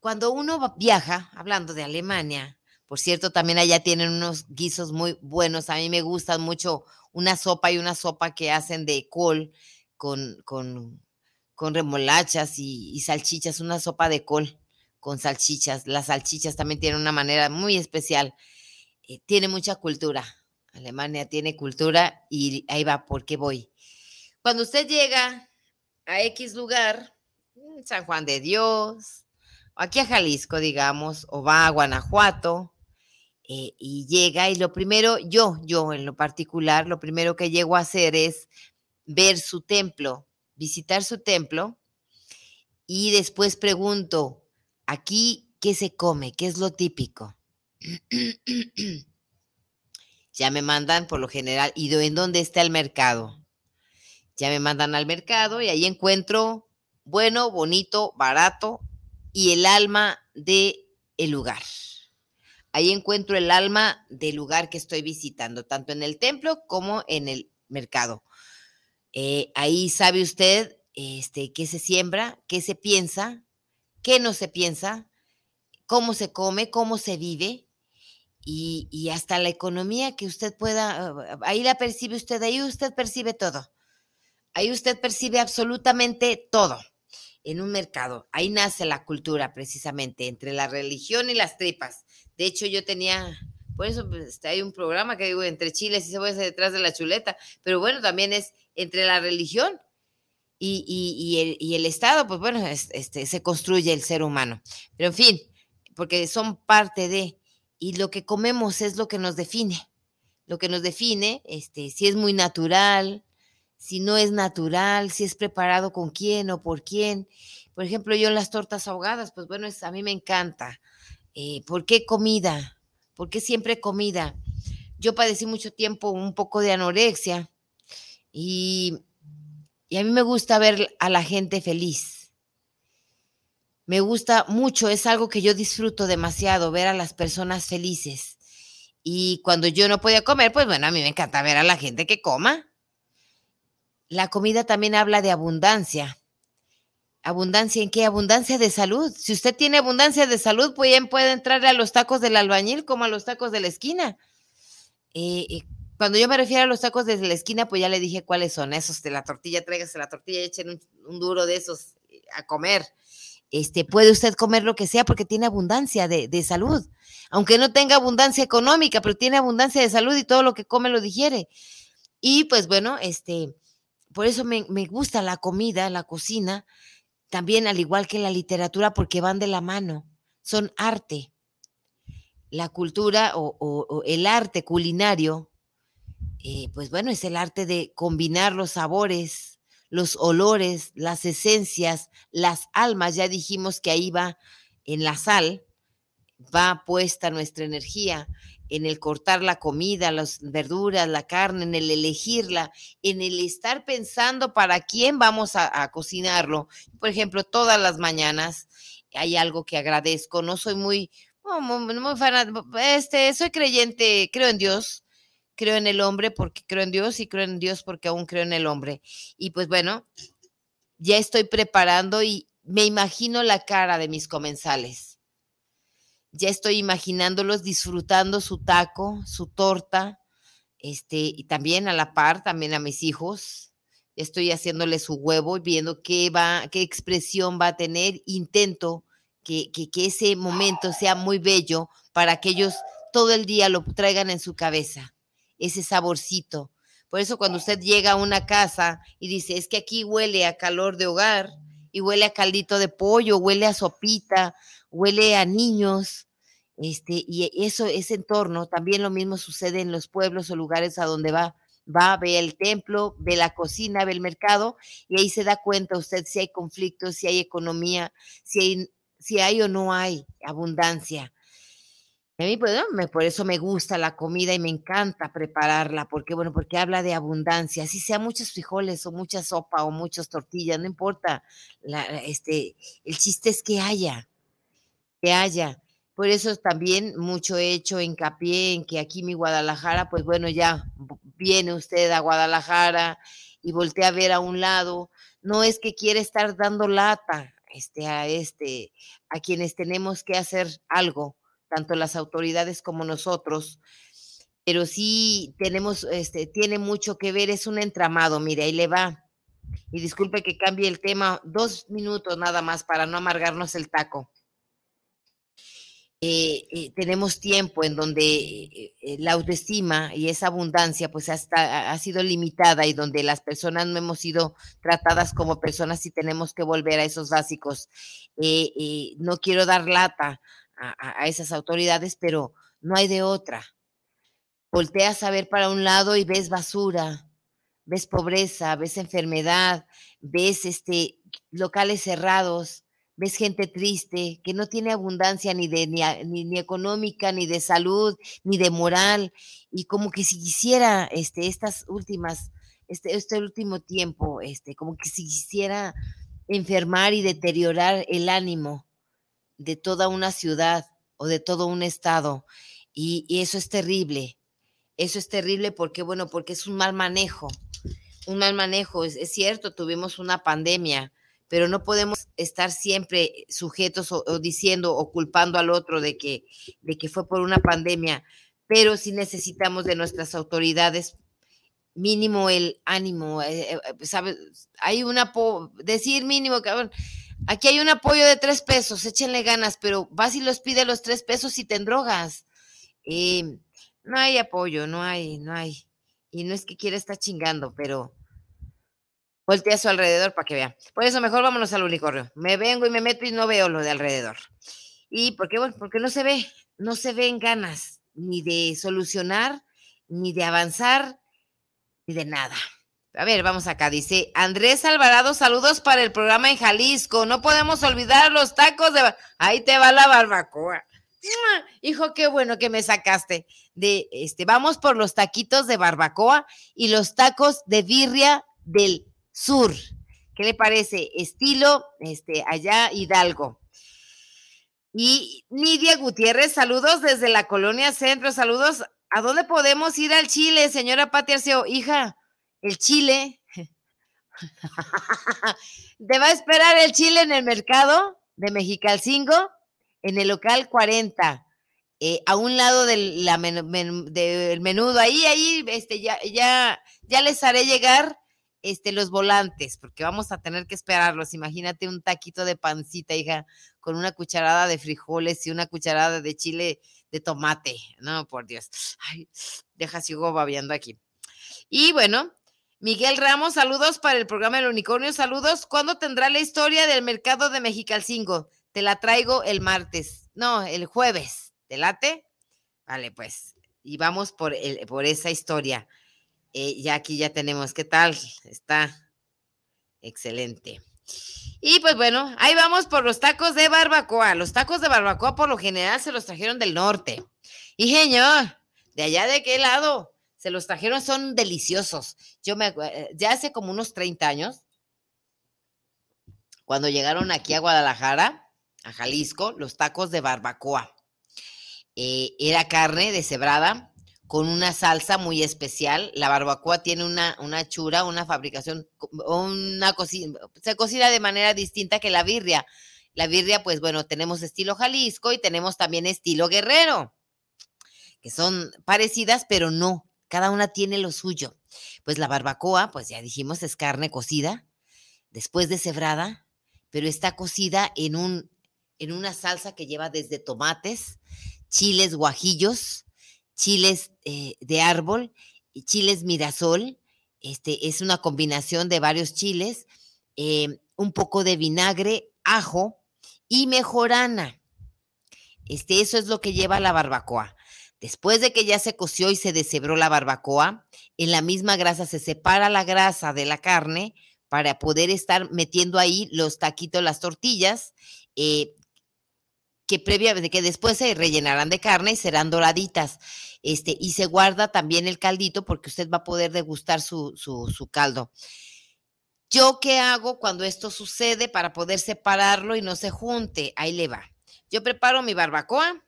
cuando uno viaja, hablando de Alemania, por cierto, también allá tienen unos guisos muy buenos. A mí me gustan mucho una sopa y una sopa que hacen de col con, con, remolachas y, salchichas, una sopa de col con salchichas. Las salchichas también tienen una manera muy especial. Eh, tiene mucha cultura. Alemania tiene cultura y ahí va, ¿por qué voy? Cuando usted llega a X lugar, San Juan de Dios, aquí a Jalisco, digamos, o va a Guanajuato, eh, y llega y lo primero, yo, yo en lo particular, lo primero que llego a hacer es ver su templo, visitar su templo y después pregunto, aquí, ¿qué se come? ¿Qué es lo típico? ya me mandan por lo general, ¿y en dónde está el mercado? Ya me mandan al mercado y ahí encuentro bueno, bonito, barato y el alma de el lugar. Ahí encuentro el alma del lugar que estoy visitando, tanto en el templo como en el mercado. Eh, ahí sabe usted este, qué se siembra, qué se piensa, qué no se piensa, cómo se come, cómo se vive y, y hasta la economía que usted pueda, ahí la percibe usted, ahí usted percibe todo. Ahí usted percibe absolutamente todo en un mercado. Ahí nace la cultura precisamente, entre la religión y las tripas. De hecho, yo tenía, por eso pues, hay un programa que digo, entre chiles y se puede detrás de la chuleta, pero bueno, también es entre la religión y, el, Estado, pues bueno, este, se construye el ser humano. Pero en fin, porque son parte de, y lo que comemos es lo que nos define. Lo que nos define, este, si es muy natural, si no es natural, si es preparado con quién o por quién. Por ejemplo, yo las tortas ahogadas, pues bueno, a mí me encanta. Eh, ¿Por qué comida? ¿Por qué siempre comida? Yo padecí mucho tiempo un poco de anorexia y, y a mí me gusta ver a la gente feliz. Me gusta mucho, es algo que yo disfruto demasiado, ver a las personas felices. Y cuando yo no podía comer, pues bueno, a mí me encanta ver a la gente que coma la comida también habla de abundancia. ¿Abundancia en qué? Abundancia de salud. Si usted tiene abundancia de salud, pues bien puede entrar a los tacos del albañil como a los tacos de la esquina. Eh, eh, cuando yo me refiero a los tacos de la esquina, pues ya le dije cuáles son. Esos de la tortilla, tráigase la tortilla y echen un, duro de esos eh, a comer. Este, puede usted comer lo que sea porque tiene abundancia de, de, salud. Aunque no tenga abundancia económica, pero tiene abundancia de salud y todo lo que come lo digiere. Y pues bueno, este, por eso me, gusta la comida, la cocina, también al igual que la literatura, porque van de la mano, son arte. La cultura o, el arte culinario, eh, pues bueno, es el arte de combinar los sabores, los olores, las esencias, las almas, ya dijimos que ahí va en la sal, va puesta nuestra energía en el cortar la comida, las verduras, la carne, en el elegirla, en el estar pensando para quién vamos a, cocinarlo. Por ejemplo, todas las mañanas hay algo que agradezco. No soy muy, muy, muy este, soy creyente, creo en Dios, creo en el hombre porque creo en Dios y creo en Dios porque aún creo en el hombre. Y pues bueno, ya estoy preparando y me imagino la cara de mis comensales ya estoy imaginándolos disfrutando su taco, su torta, este, y también a la par, también a mis hijos. Estoy haciéndoles su huevo y viendo qué va, qué expresión va a tener. Intento que, que, que ese momento sea muy bello para que ellos todo el día lo traigan en su cabeza, ese saborcito. Por eso cuando usted llega a una casa y dice, es que aquí huele a calor de hogar, y huele a caldito de pollo, huele a sopita, huele a niños, este, y eso, ese entorno, también lo mismo sucede en los pueblos o lugares a donde va, va, ve el templo, ve la cocina, ve el mercado, y ahí se da cuenta usted si hay conflictos, si hay economía, si hay, si hay o no hay abundancia. A mí, pues, me, por eso me gusta la comida y me encanta prepararla, porque, bueno, porque habla de abundancia, si sea muchos frijoles o mucha sopa o muchas tortillas, no importa, la, este, el chiste es que haya, que haya. Por eso también mucho he hecho hincapié en que aquí mi Guadalajara, pues bueno, ya viene usted a Guadalajara y voltea a ver a un lado, no es que quiera estar dando lata este, a, este, a quienes tenemos que hacer algo, tanto las autoridades como nosotros, pero sí tenemos, este, tiene mucho que ver, es un entramado, mire, ahí le va. Y disculpe que cambie el tema, dos minutos nada más para no amargarnos el taco. Eh, eh, tenemos tiempo en donde eh, la autoestima y esa abundancia pues hasta ha sido limitada y donde las personas no hemos sido tratadas como personas y tenemos que volver a esos básicos. no quiero dar lata a, esas autoridades, pero no hay de otra. Volteas a ver para un lado y ves basura, ves pobreza, ves enfermedad, ves este, locales cerrados, ves gente triste, que no tiene abundancia ni de ni, ni, económica, ni de salud, ni de moral, y como que si quisiera este, estas últimas, este, este último tiempo, este, como que si quisiera enfermar y deteriorar el ánimo de toda una ciudad o de todo un estado. Y, eso es terrible. Eso es terrible porque, bueno, porque es un mal manejo. Un mal manejo. Es, cierto, tuvimos una pandemia, pero no podemos estar siempre sujetos o, diciendo o culpando al otro de que, de que fue por una pandemia. Pero sí necesitamos de nuestras autoridades mínimo el ánimo, eh, eh, ¿sabes? Hay una, decir mínimo, cabrón, aquí hay un apoyo de tres pesos, échenle ganas, pero vas y los pide los tres pesos y te drogas. Eh, no hay apoyo, no hay, no hay. Y no es que quiera estar chingando, pero voltea a su alrededor para que vea. Por eso mejor vámonos al unicornio. Me vengo y me meto y no veo lo de alrededor. ¿Y por qué? Bueno, porque no se ve, no se ven ganas ni de solucionar, ni de avanzar, ni de nada. A ver, vamos acá. Dice Andrés Alvarado, saludos para el programa en Jalisco. No podemos olvidar los tacos de. Ahí te va la barbacoa. Hijo, qué bueno que me sacaste. De este, vamos por los taquitos de barbacoa y los tacos de birria del sur. ¿Qué le parece? Estilo, este, allá Hidalgo. Y Nidia Gutiérrez, saludos desde la colonia Centro, saludos ¿A dónde podemos ir al Chile, señora Pati Arceo? Hija, el Chile. Te va a esperar el Chile en el mercado de Mexicalcingo, en el local 40, eh, a un lado del, del, menudo. Ahí, ahí, este, ya, ya, ya les haré llegar este, los volantes, porque vamos a tener que esperarlos. Imagínate un taquito de pancita, hija, con una cucharada de frijoles y una cucharada de chile de tomate. No, por Dios. Ay, deja sigo babeando aquí. Y bueno, Miguel Ramos, saludos para el programa El Unicornio. Saludos. ¿Cuándo tendrá la historia del mercado de Mexicalcingo? Te la traigo el martes. No, el jueves. ¿Te late? Vale, pues. Y vamos por, el, por esa historia. Eh, ya aquí ya tenemos. ¿Qué tal? Está excelente. Y pues bueno, ahí vamos por los tacos de barbacoa. Los tacos de barbacoa por lo general se los trajeron del norte. Y señor, de allá de qué lado se los trajeron, son deliciosos. Yo me eh, ya hace como unos 30 años, cuando llegaron aquí a Guadalajara, a Jalisco, los tacos de barbacoa. Eh, era carne deshebrada, con una salsa muy especial. La barbacoa tiene una, una chura, una fabricación, una cocina, se cocina de manera distinta que la birria. La birria, pues bueno, tenemos estilo Jalisco y tenemos también estilo Guerrero, que son parecidas, pero no, cada una tiene lo suyo. Pues la barbacoa, pues ya dijimos, es carne cocida, después de cebrada, pero está cocida en, un, en una salsa que lleva desde tomates, chiles guajillos, chiles eh, de árbol y chiles mirasol. Este es una combinación de varios chiles, eh, un poco de vinagre, ajo y mejorana. Este, eso es lo que lleva la barbacoa. Después de que ya se coció y se deshebró la barbacoa, en la misma grasa se separa la grasa de la carne para poder estar metiendo ahí los taquitos, las tortillas, eh, que previa, que después se rellenarán de carne y serán doraditas. Este, y se guarda también el caldito porque usted va a poder degustar su, su, caldo. ¿Yo qué hago cuando esto sucede para poder separarlo y no se junte? Ahí le va. Yo preparo mi barbacoa.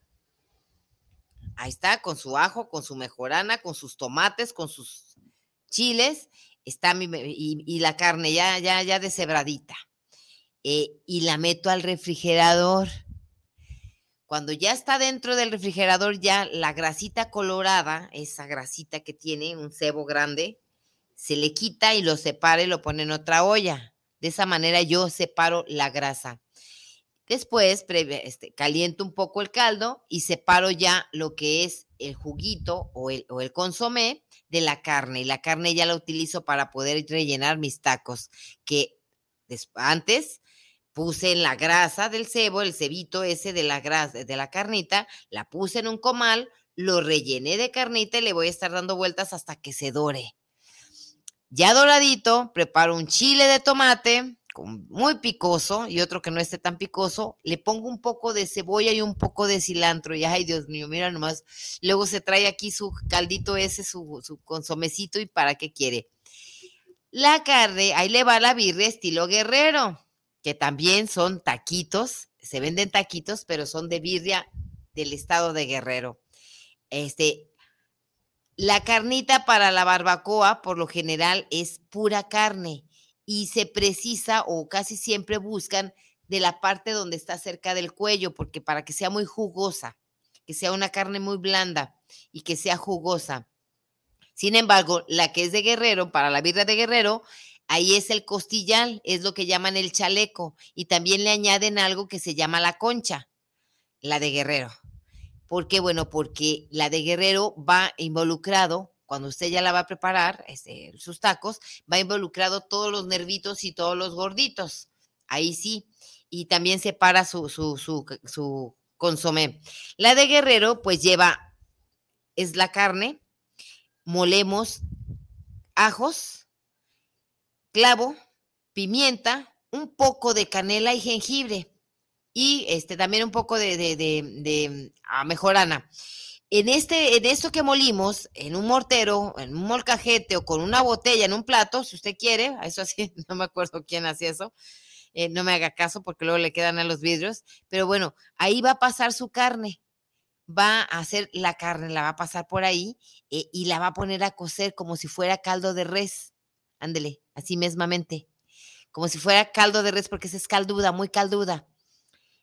Ahí está, con su ajo, con su mejorana, con sus tomates, con sus chiles. Está mi, y, la carne ya, ya, ya deshebradita. Eh, y la meto al refrigerador cuando ya está dentro del refrigerador, ya la grasita colorada, esa grasita que tiene un cebo grande, se le quita y lo separa y lo pone en otra olla. De esa manera yo separo la grasa. Después este, caliento un poco el caldo y separo ya lo que es el juguito o el, o el consomé de la carne. Y la carne ya la utilizo para poder rellenar mis tacos, que antes puse en la grasa del cebo, el cebito ese de la grasa, de la carnita, la puse en un comal, lo rellené de carnita y le voy a estar dando vueltas hasta que se dore. Ya doradito, preparo un chile de tomate muy picoso y otro que no esté tan picoso, le pongo un poco de cebolla y un poco de cilantro. Y ay, Dios mío, mira nomás. Luego se trae aquí su caldito ese, su, su consomecito y para qué quiere. La carne, ahí le va la birria estilo guerrero, que también son taquitos, se venden taquitos, pero son de birria del estado de Guerrero. Este, la carnita para la barbacoa, por lo general, es pura carne y se precisa o casi siempre buscan de la parte donde está cerca del cuello, porque para que sea muy jugosa, que sea una carne muy blanda y que sea jugosa. Sin embargo, la que es de guerrero, para la birra de guerrero, ahí es el costillal, es lo que llaman el chaleco, y también le añaden algo que se llama la concha, la de guerrero. ¿Por qué? Bueno, porque la de guerrero va involucrado cuando usted ya la va a preparar, este, sus tacos, va involucrado todos los nervitos y todos los gorditos. Ahí sí. Y también separa su, su, su, su consomé. La de guerrero, pues lleva, es la carne, molemos ajos, clavo, pimienta, un poco de canela y jengibre. Y este también un poco de, de, de, de ah, mejorana. En, este, en esto que molimos, en un mortero, en un molcajete o con una botella en un plato, si usted quiere, eso así, no me acuerdo quién hacía eso, eh, no me haga caso porque luego le quedan a los vidrios, pero bueno, ahí va a pasar su carne, va a hacer la carne, la va a pasar por ahí eh, y la va a poner a cocer como si fuera caldo de res, ándele, así mismamente, como si fuera caldo de res porque esa es calduda, muy calduda,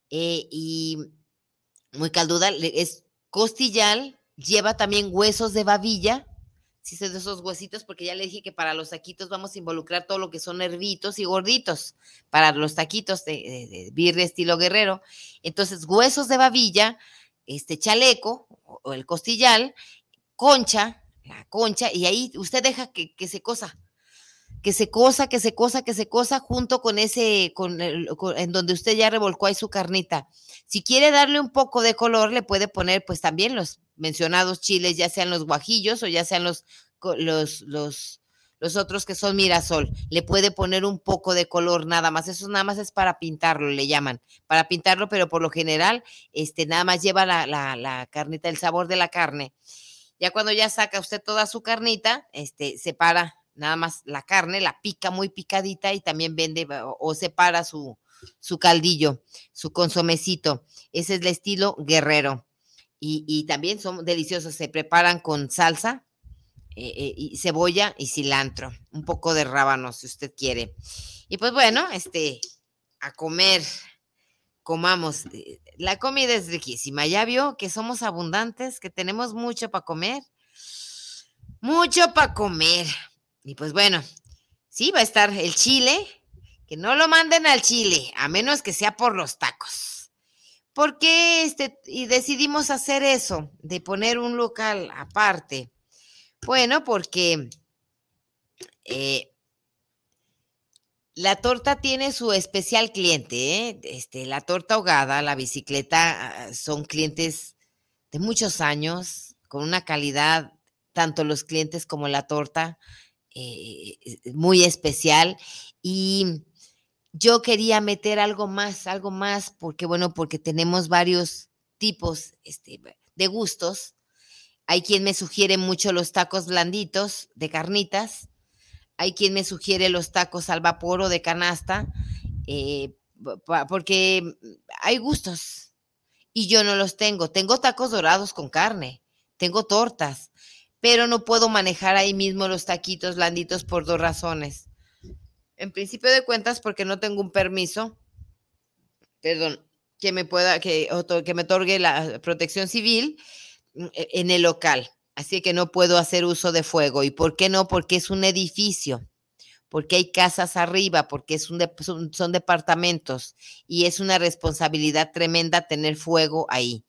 eh, y muy calduda, es Costillal lleva también huesos de babilla, sí de esos huesitos, porque ya le dije que para los taquitos vamos a involucrar todo lo que son nervitos y gorditos, para los taquitos de, birria estilo guerrero. Entonces, huesos de babilla, este chaleco o el costillal, concha, la concha, y ahí usted deja que se cosa que se cosa, que se cosa, que se cosa junto con ese, con, en donde usted ya revolcó ahí su carnita. Si quiere darle un poco de color, le puede poner pues también los mencionados chiles, ya sean los guajillos o ya sean los, los, los, los otros que son mirasol. Le puede poner un poco de color nada más. Eso nada más es para pintarlo, le llaman. Para pintarlo, pero por lo general, este, nada más lleva la, la, la carnita, el sabor de la carne. Ya cuando ya saca usted toda su carnita, este, separa nada más la carne, la pica muy picadita y también vende o, separa su, su caldillo, su consomecito. Ese es el estilo guerrero. Y, también son deliciosos, se preparan con salsa, eh, eh, y cebolla y cilantro, un poco de rábano si usted quiere. Y pues bueno, este, a comer, comamos. Eh, la comida es riquísima, ya vio que somos abundantes, que tenemos mucho para comer. Mucho para comer. Y pues bueno, sí, va a estar el chile, que no lo manden al chile, a menos que sea por los tacos. ¿Por qué este, y decidimos hacer eso, de poner un local aparte? Bueno, porque eh, la torta tiene su especial cliente, ¿eh? este, la torta ahogada, la bicicleta, ah, son clientes de muchos años, con una calidad, tanto los clientes como la torta, eh, muy especial y yo quería meter algo más, algo más, porque bueno, porque tenemos varios tipos este, de gustos. Hay quien me sugiere mucho los tacos blanditos de carnitas, hay quien me sugiere los tacos al vapor o de canasta, eh, porque hay gustos y yo no los tengo. Tengo tacos dorados con carne, tengo tortas, pero no puedo manejar ahí mismo los taquitos blanditos por dos razones. En principio de cuentas, porque no tengo un permiso, perdón, que me pueda, que, que me otorgue la protección civil mm, e, en el local. Así que no puedo hacer uso de fuego. ¿Y por qué no? Porque es un edificio, porque hay casas arriba, porque es un son, departamentos y es una responsabilidad tremenda tener fuego ahí.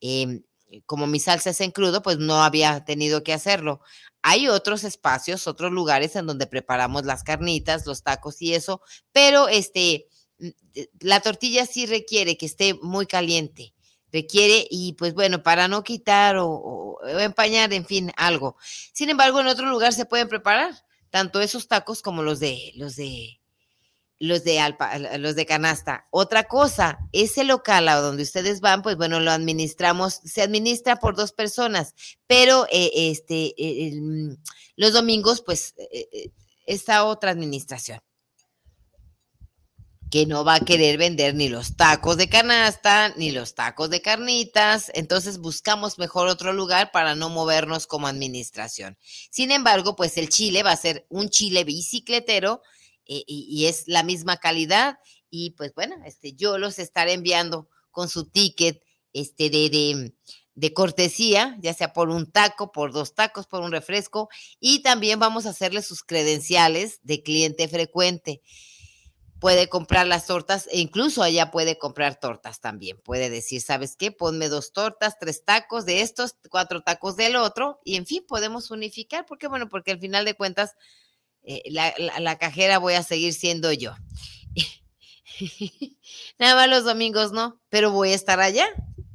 Eh, como mi salsa es en crudo, pues no había tenido que hacerlo. Hay otros espacios, otros lugares en donde preparamos las carnitas, los tacos y eso, pero este, mm, eh, la tortilla sí requiere que esté muy caliente, requiere y pues bueno, para no quitar o, o empañar, en fin, algo. Sin embargo, en otro lugar se pueden preparar tanto esos tacos como los de los de los de Alpa, los de canasta. Otra cosa, ese local a donde ustedes van, pues bueno, lo administramos, se administra por dos personas, pero eh, este, mm, los domingos, pues, eh, esta otra administración que no va a querer vender ni los tacos de canasta, ni los tacos de carnitas, entonces buscamos mejor otro lugar para no movernos como administración. Sin embargo, pues el chile va a ser un chile bicicletero y, es la misma calidad y pues bueno, este, yo los estaré enviando con su ticket este, de, de, de cortesía, ya sea por un taco, por dos tacos, por un refresco y también vamos a hacerle sus credenciales de cliente frecuente puede comprar las tortas e incluso allá puede comprar tortas también. Puede decir, ¿sabes qué? Ponme dos tortas, tres tacos de estos, cuatro tacos del otro y en fin, podemos unificar. ¿Por qué? Bueno, porque al final de cuentas eh, la, cajera voy a seguir siendo yo. Nada más los domingos no, pero voy a estar allá.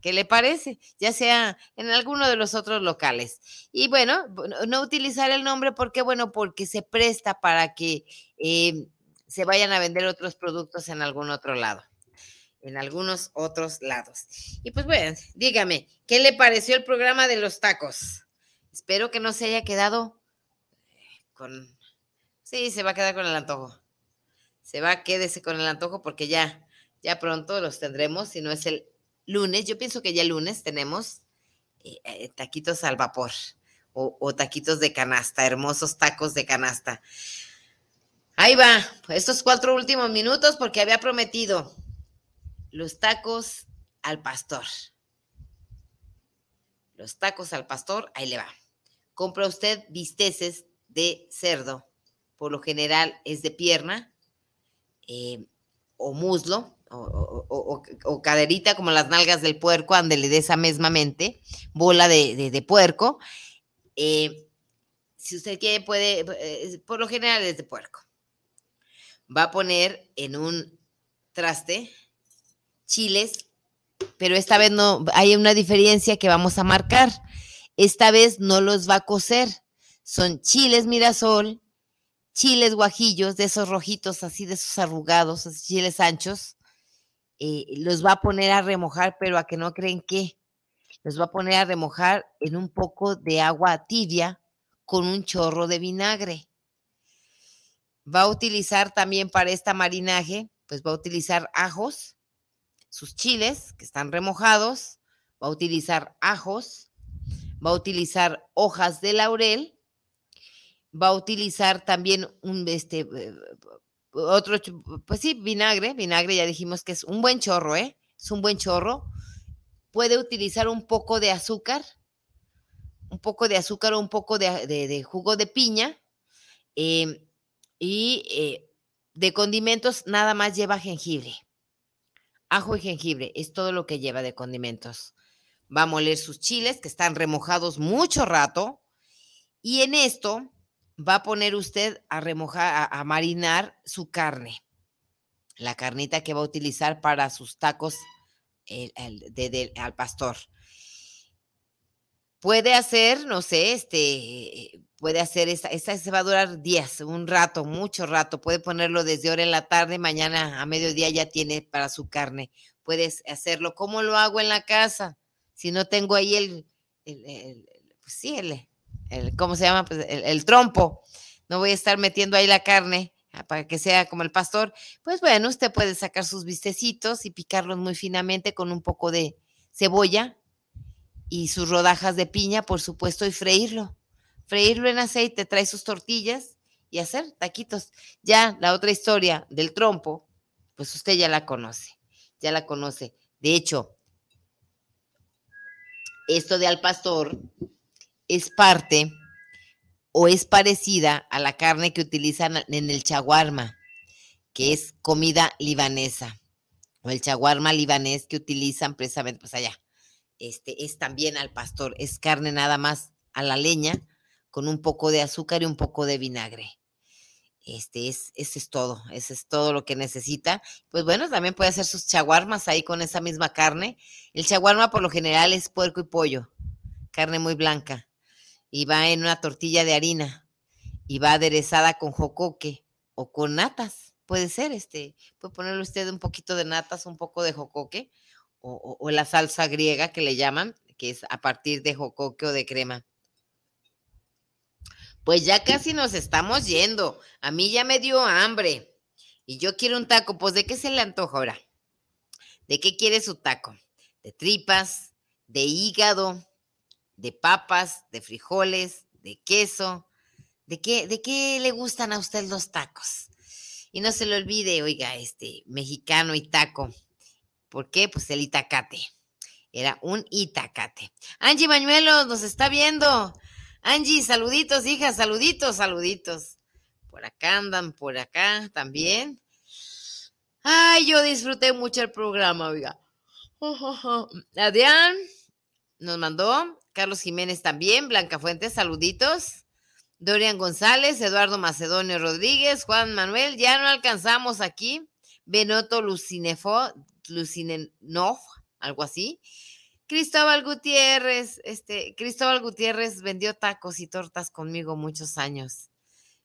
¿Qué le parece? Ya sea en alguno de los otros locales. Y bueno, no utilizar el nombre porque, bueno, porque se presta para que eh, se vayan a vender otros productos en algún otro lado, en algunos otros lados. Y pues bueno, dígame, ¿qué le pareció el programa de los tacos? Espero que no se haya quedado con... Sí, se va a quedar con el antojo. Se va, quédese con el antojo porque ya, ya pronto los tendremos, si no es el lunes. Yo pienso que ya el lunes tenemos eh, eh, taquitos al vapor o, o taquitos de canasta, hermosos tacos de canasta. Ahí va, estos cuatro últimos minutos porque había prometido los tacos al pastor. Los tacos al pastor, ahí le va. Compra usted bisteces de cerdo, por lo general es de pierna eh, o muslo o, caderita como las nalgas del puerco, ándele de esa mismamente, bola de, puerco. Eh, si usted quiere, puede, eh, por lo general es de puerco va a poner en un traste chiles, pero esta vez no, hay una diferencia que vamos a marcar. Esta vez no los va a cocer. Son chiles mirasol, chiles guajillos, de esos rojitos, así de esos arrugados, esos chiles anchos. Eh, los va a poner a remojar, pero a que no creen que. Los va a poner a remojar en un poco de agua tibia con un chorro de vinagre va a utilizar también para este marinaje, pues va a utilizar ajos, sus chiles que están remojados, va a utilizar ajos, va a utilizar hojas de laurel, va a utilizar también un, este, eh, otro, pues sí, vinagre, vinagre ya dijimos que es un buen chorro, ¿eh? Es un buen chorro. Puede utilizar un poco de azúcar, un poco de azúcar o un poco de, jugo de piña. Eh, y eh, de condimentos nada más lleva jengibre. Ajo y jengibre es todo lo que lleva de condimentos. Va a moler sus chiles que están remojados mucho rato. Y en esto va a poner usted a remojar, a, marinar su carne. La carnita que va a utilizar para sus tacos al pastor. Puede hacer, no sé, este, puede hacer esta, esta se va a durar días, un rato, mucho rato. Puede ponerlo desde hora en la tarde, mañana a mediodía ya tiene para su carne. Puedes hacerlo. ¿Cómo lo hago en la casa? Si no tengo ahí el, el, pues sí, el, el, ¿cómo se llama? Pues el, trompo. No voy a estar metiendo ahí la carne ah, para que sea como el pastor. Pues bueno, usted puede sacar sus vistecitos y picarlos muy finamente con un poco de cebolla y sus rodajas de piña, por supuesto, y freírlo freírlo en aceite, trae sus tortillas y hacer taquitos. Ya la otra historia del trompo, pues usted ya la conoce, ya la conoce. De hecho, esto de al pastor es parte o es parecida a la carne que utilizan en el chaguarma, que es comida libanesa, o el chaguarma libanés que utilizan precisamente pues allá. Este es también al pastor, es carne nada más a la leña, con un poco de azúcar y un poco de vinagre. Este es, ese es todo, ese es todo lo que necesita. Pues bueno, también puede hacer sus chaguarmas ahí con esa misma carne. El chaguarma por lo general es puerco y pollo, carne muy blanca, y va en una tortilla de harina y va aderezada con jocoque o con natas, puede ser, este, puede ponerle usted un poquito de natas, un poco de jocoque, o, o la salsa griega que le llaman, que es a partir de jocoque o de crema. Pues ya casi nos estamos yendo. A mí ya me dio hambre. Y yo quiero un taco. Pues ¿de qué se le antoja ahora? ¿De qué quiere su taco? ¿De tripas? ¿De hígado? ¿De papas? ¿De frijoles? ¿De queso? ¿De qué, ¿De qué le gustan a usted los tacos? Y no se le olvide, oiga, este mexicano y taco. ¿Por qué? Pues el itacate. Era un itacate. Angie Mañuelos nos está viendo. Angie, saluditos, hija, saluditos, saluditos. Por acá andan, por acá también. Ay, yo disfruté mucho el programa, oiga. Adrián nos mandó, Carlos Jiménez también, Blanca Fuentes, saluditos. Dorian González, Eduardo Macedonio Rodríguez, Juan Manuel, ya no alcanzamos aquí. Benoto Lucinefo, Lucinenov, algo así. Cristóbal Gutiérrez, este, Cristóbal Gutiérrez vendió tacos y tortas conmigo muchos años.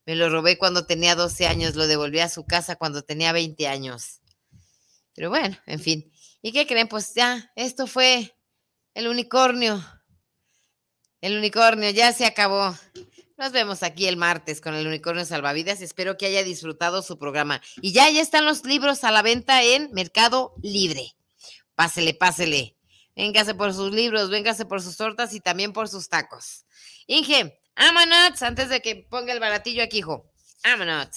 Me lo robé cuando tenía 12 años, lo devolví a su casa cuando tenía 20 años. Pero bueno, en fin. ¿Y qué creen? Pues ya, esto fue el unicornio. El unicornio ya se acabó. Nos vemos aquí el martes con el unicornio salvavidas. Espero que haya disfrutado su programa. Y ya, ya están los libros a la venta en Mercado Libre. Pásele, pásele. Véngase por sus libros, véngase por sus tortas y también por sus tacos. Inge, vámonos antes de que ponga el baratillo aquí, hijo. Vámonos.